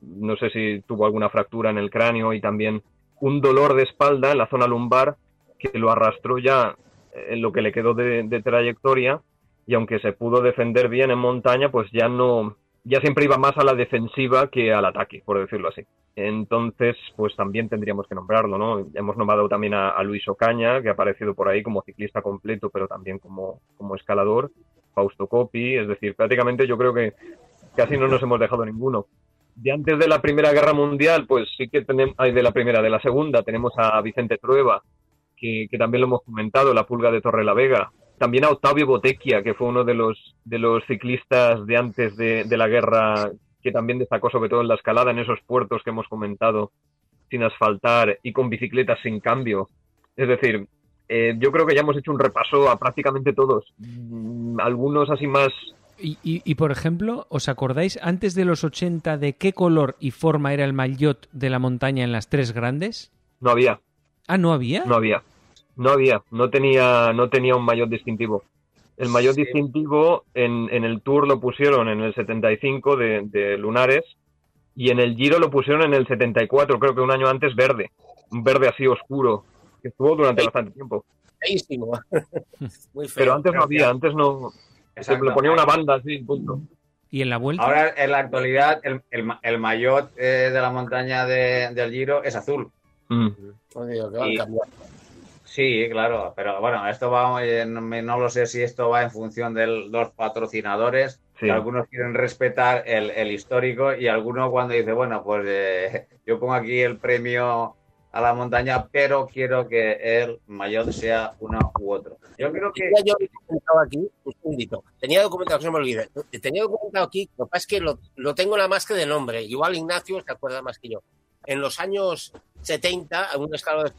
no sé si tuvo alguna fractura en el cráneo y también un dolor de espalda en la zona lumbar que lo arrastró ya en lo que le quedó de trayectoria. Y aunque se pudo defender bien en montaña, pues ya no, ya siempre iba más a la defensiva que al ataque, por decirlo así. Entonces, pues también tendríamos que nombrarlo, ¿no? Hemos nombrado también a, Luis Ocaña, que ha aparecido por ahí como ciclista completo, pero también como, como escalador. Fausto Coppi, es decir, prácticamente yo creo que casi no nos hemos dejado ninguno. De antes de la Primera Guerra Mundial, pues sí que tenemos, hay de la Primera, de la Segunda, tenemos a Vicente Trueba, que, también lo hemos comentado, la Pulga de Torre la Vega. También a Octavio Botequia, que fue uno de los, de los ciclistas de antes de, de la guerra que también destacó sobre todo en la escalada, en esos puertos que hemos comentado, sin asfaltar y con bicicletas sin cambio. Es decir, eh, yo creo que ya hemos hecho un repaso a prácticamente todos. Mm, algunos así más... Y, y, por ejemplo, ¿os acordáis antes de los 80 de qué color y forma era el maillot de la montaña en las tres grandes? No había. Ah, ¿no había? No había. No había. No tenía, no tenía un maillot distintivo. El mayor distintivo en, en, el Tour lo pusieron en el 75 de, de, Lunares y en el Giro lo pusieron en el 74, creo que un año antes verde, un verde así oscuro, que estuvo durante bastante tiempo. Pero antes no había, antes no... Se le ponía una banda así, punto. ¿Y en la vuelta? Ahora, en la actualidad, el, el, el maillot eh, de la montaña de, del Giro es azul. Mm. Y, Sí, claro, pero bueno, esto va, no, lo sé si esto va en función de los patrocinadores, que algunos quieren respetar el, histórico y algunos cuando dice, bueno, pues eh, yo pongo aquí el premio a la montaña, pero quiero que el mayor sea uno u otro. Yo creo que... Yo documentado aquí, un segundito. Tenía documentado, se me olvide, tenía documentado aquí, lo que pasa es que lo, lo tengo la más que de nombre, igual Ignacio se acuerda más que yo. En los años 70, un escalo de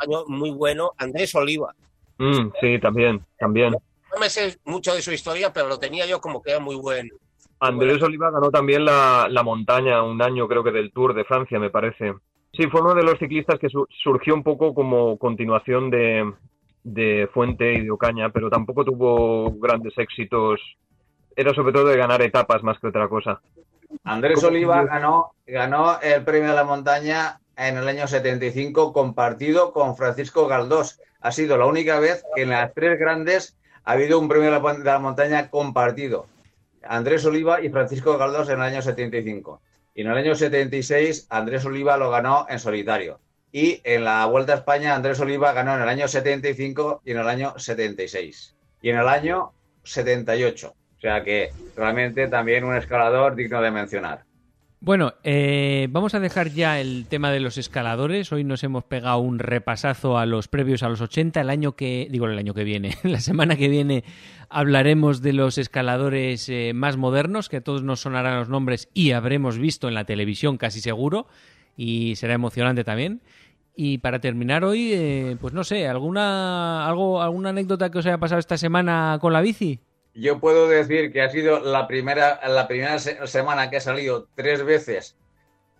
año muy bueno, Andrés Oliva. Mm, sí, también, también. No me sé mucho de su historia, pero lo tenía yo como que era muy bueno. Andrés Oliva ganó también la, montaña un año, creo que del Tour de Francia, me parece. Sí, fue uno de los ciclistas que surgió un poco como continuación de, de Fuente y de Ocaña, pero tampoco tuvo grandes éxitos. Era sobre todo de ganar etapas más que otra cosa. Andrés Oliva ganó, ganó el premio de la montaña en el año 75 compartido con Francisco Galdós. Ha sido la única vez que en las tres grandes ha habido un premio de la, montaña compartido. Andrés Oliva y Francisco Galdós en el año 75. Y en el año 76 Andrés Oliva lo ganó en solitario. Y en la Vuelta a España Andrés Oliva ganó en el año 75 y en el año 76. Y en el año 78. O sea que realmente también un escalador digno de mencionar. Bueno, eh, vamos a dejar ya el tema de los escaladores. Hoy nos hemos pegado un repasazo a los previos a los 80. El año que, digo el año que viene, la semana que viene hablaremos de los escaladores eh, más modernos, que a todos nos sonarán los nombres y habremos visto en la televisión casi seguro. Y será emocionante también. Y para terminar hoy, eh, pues no sé, alguna algo, alguna anécdota que os haya pasado esta semana con la bici yo puedo decir que ha sido la primera, la primera semana que he salido tres veces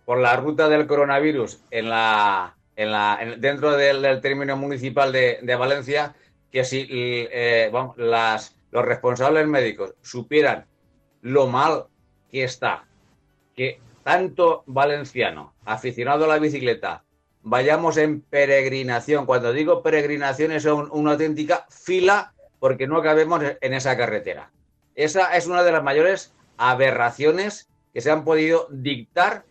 por la ruta del coronavirus en la, en la, dentro del, término municipal de, Valencia, que si eh, las, los responsables médicos supieran lo mal que está, que tanto valenciano aficionado a la bicicleta vayamos en peregrinación. Cuando digo peregrinación es una auténtica fila porque no cabemos en esa carretera. Esa es una de las mayores aberraciones que se han podido dictar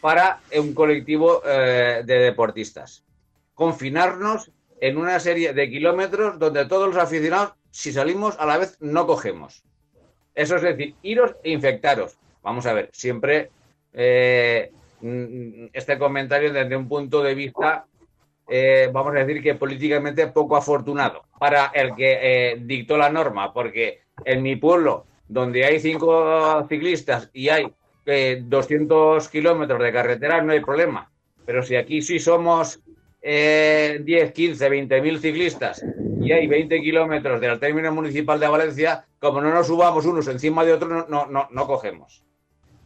para un colectivo eh, de deportistas. Confinarnos en una serie de kilómetros donde todos los aficionados, si salimos a la vez, no cogemos. Eso es decir, iros e infectaros. Vamos a ver, siempre eh, mm, este comentario desde un punto de vista eh, vamos a decir que políticamente poco afortunado para el que eh, dictó la norma, porque en mi pueblo, donde hay cinco ciclistas y hay 200 eh, kilómetros de carretera, no hay problema. Pero si aquí sí somos 10, 15, 20 mil ciclistas y hay 20 kilómetros del término municipal de Valencia, como no nos subamos unos encima de otros, no, no, no cogemos.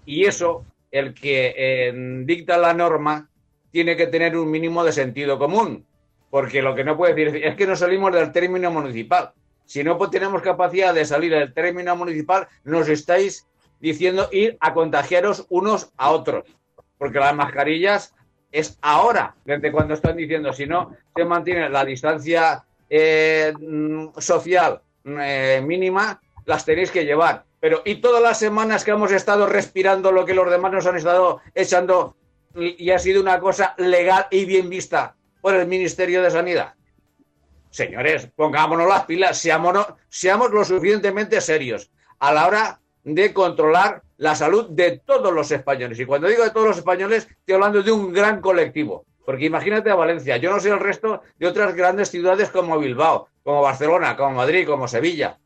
Y eso, el que dicta la norma, tiene que tener un mínimo de sentido común, porque lo que no puede decir es que no salimos del término municipal. Si no tenemos capacidad de salir del término municipal, nos estáis diciendo ir a contagiaros unos a otros, porque las mascarillas es ahora, desde cuando están diciendo, si no se mantiene la distancia eh, social eh, mínima, las tenéis que llevar. Pero ¿y todas las semanas que hemos estado respirando lo que los demás nos han estado echando y ha sido una cosa legal y bien vista por el Ministerio de Sanidad? Señores, pongámonos las pilas, seamos, seamos lo suficientemente serios a la hora de controlar la salud de todos los españoles. Y cuando digo de todos los españoles, estoy hablando de un gran colectivo. Porque imagínate a Valencia, yo no sé el resto de otras grandes ciudades como Bilbao, como Barcelona, como Madrid, como Sevilla,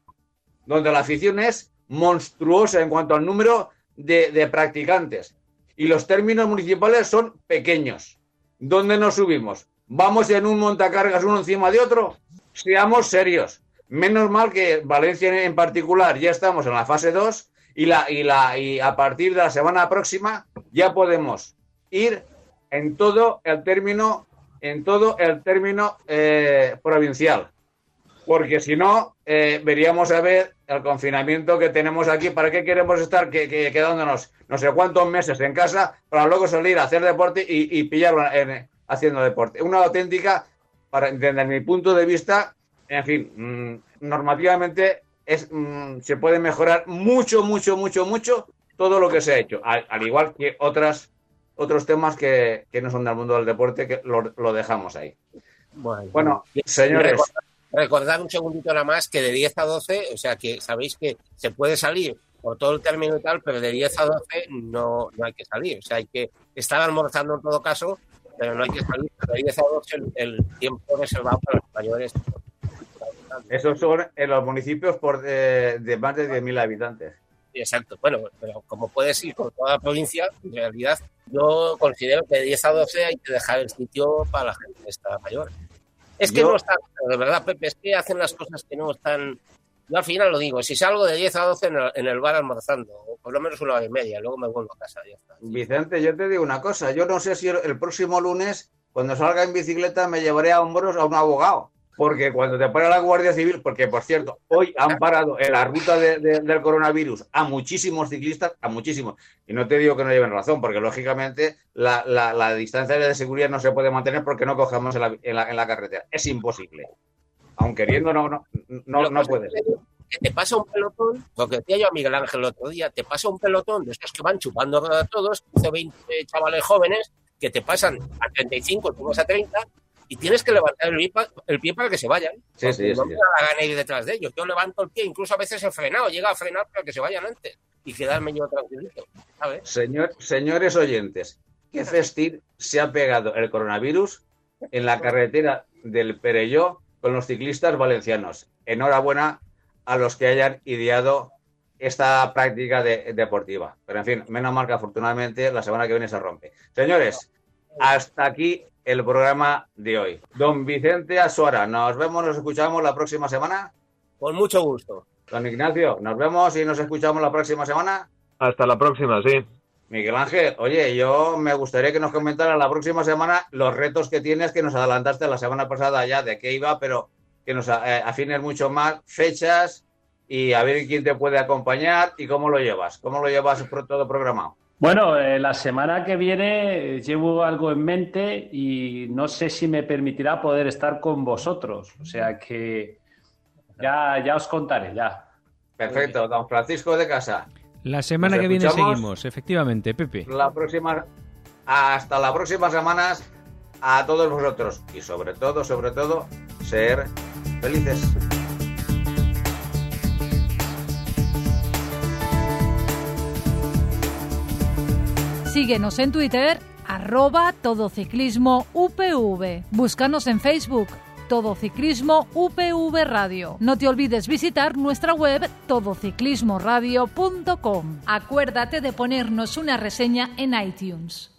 donde la afición es monstruosa en cuanto al número de, practicantes. Y los términos municipales son pequeños. ¿Dónde nos subimos? ¿Vamos en un montacargas uno encima de otro? Seamos serios. Menos mal que Valencia en particular ya estamos en la fase 2 y, la, y, la, y a partir de la semana próxima ya podemos ir en todo el término, en todo el término eh, provincial. Porque si no, eh, veríamos a ver el confinamiento que tenemos aquí. ¿Para qué queremos estar quedándonos no sé cuántos meses en casa para luego salir a hacer deporte y, pillarlo haciendo deporte? Una auténtica, para, desde mi punto de vista, en fin, mm, normativamente es, mm, se puede mejorar mucho, mucho, mucho, mucho todo lo que se ha hecho, al, igual que otras, otros temas que, no son del mundo del deporte, que lo, dejamos ahí. Bueno, señores. Recordad un segundito nada más que de 10 a 12, o sea que sabéis que se puede salir por todo el término y tal, pero de 10 a 12 no, no hay que salir. O sea, hay que estar almorzando en todo caso, pero no hay que salir. De 10 a 12 el, tiempo reservado para los mayores esos son en los municipios por de, más de 10.000 habitantes. Exacto. Bueno, pero como puedes ir por toda la provincia, en realidad yo considero que de 10 a 12 hay que dejar el sitio para la gente que está mayor. Es que no están, de verdad, Pepe, es que hacen las cosas que no están. Yo al final lo digo, si salgo de 10 a 12 en el, bar almorzando, o por lo menos una hora y media, luego me vuelvo a casa. Ya está. Vicente, yo te digo una cosa, yo no sé si el, próximo lunes, cuando salga en bicicleta, me llevaré a hombros a un abogado porque cuando te para la Guardia Civil, porque por cierto, hoy han parado en la ruta del coronavirus a muchísimos ciclistas, a muchísimos, y no te digo que no lleven razón, porque lógicamente la, distancia de seguridad no se puede mantener porque no cojamos en la, carretera. Es imposible. Aun queriendo, no, no, no, no puedes. Que te pasa un pelotón, lo que decía yo a Miguel Ángel el otro día, te pasa un pelotón de estos que van chupando a todos, 20 chavales jóvenes, que te pasan a 35, tú vas a 30, y tienes que levantar el pie, para que se vayan. Sí, sí, no me da gana ir detrás de ellos. Yo levanto el pie, incluso a veces he frenado, llega a frenar para que se vayan antes y quedarme yo tranquilito. Señor, señores oyentes, ¿qué festín se ha pegado el coronavirus en la carretera del Perelló con los ciclistas valencianos? Enhorabuena a los que hayan ideado esta práctica deportiva. Pero en fin, menos mal que afortunadamente la semana que viene se rompe. Señores, hasta aquí el programa de hoy. Don Vicente Azuara, nos vemos, nos escuchamos la próxima semana. Con mucho gusto. Don Ignacio, nos vemos y nos escuchamos la próxima semana. Hasta la próxima, sí. Miguel Ángel, oye, yo me gustaría que nos comentara la próxima semana los retos que tienes, que nos adelantaste la semana pasada ya de qué iba, pero que nos eh, afines mucho más fechas y a ver quién te puede acompañar y cómo lo llevas, cómo lo llevas todo programado. Bueno, eh, la semana que viene eh, llevo algo en mente y no sé si me permitirá poder estar con vosotros. O sea que ya, ya os contaré, ya. Perfecto, don Francisco de Casa. La semana que viene seguimos, efectivamente, Pepe. La próxima, hasta la próxima semana a todos vosotros y sobre todo, sobre todo, ser felices. Síguenos en Twitter, arroba todociclismo UPV. Búscanos en Facebook, Todo Ciclismo UPV Radio. No te olvides visitar nuestra web todociclismoradio.com. Acuérdate de ponernos una reseña en iTunes.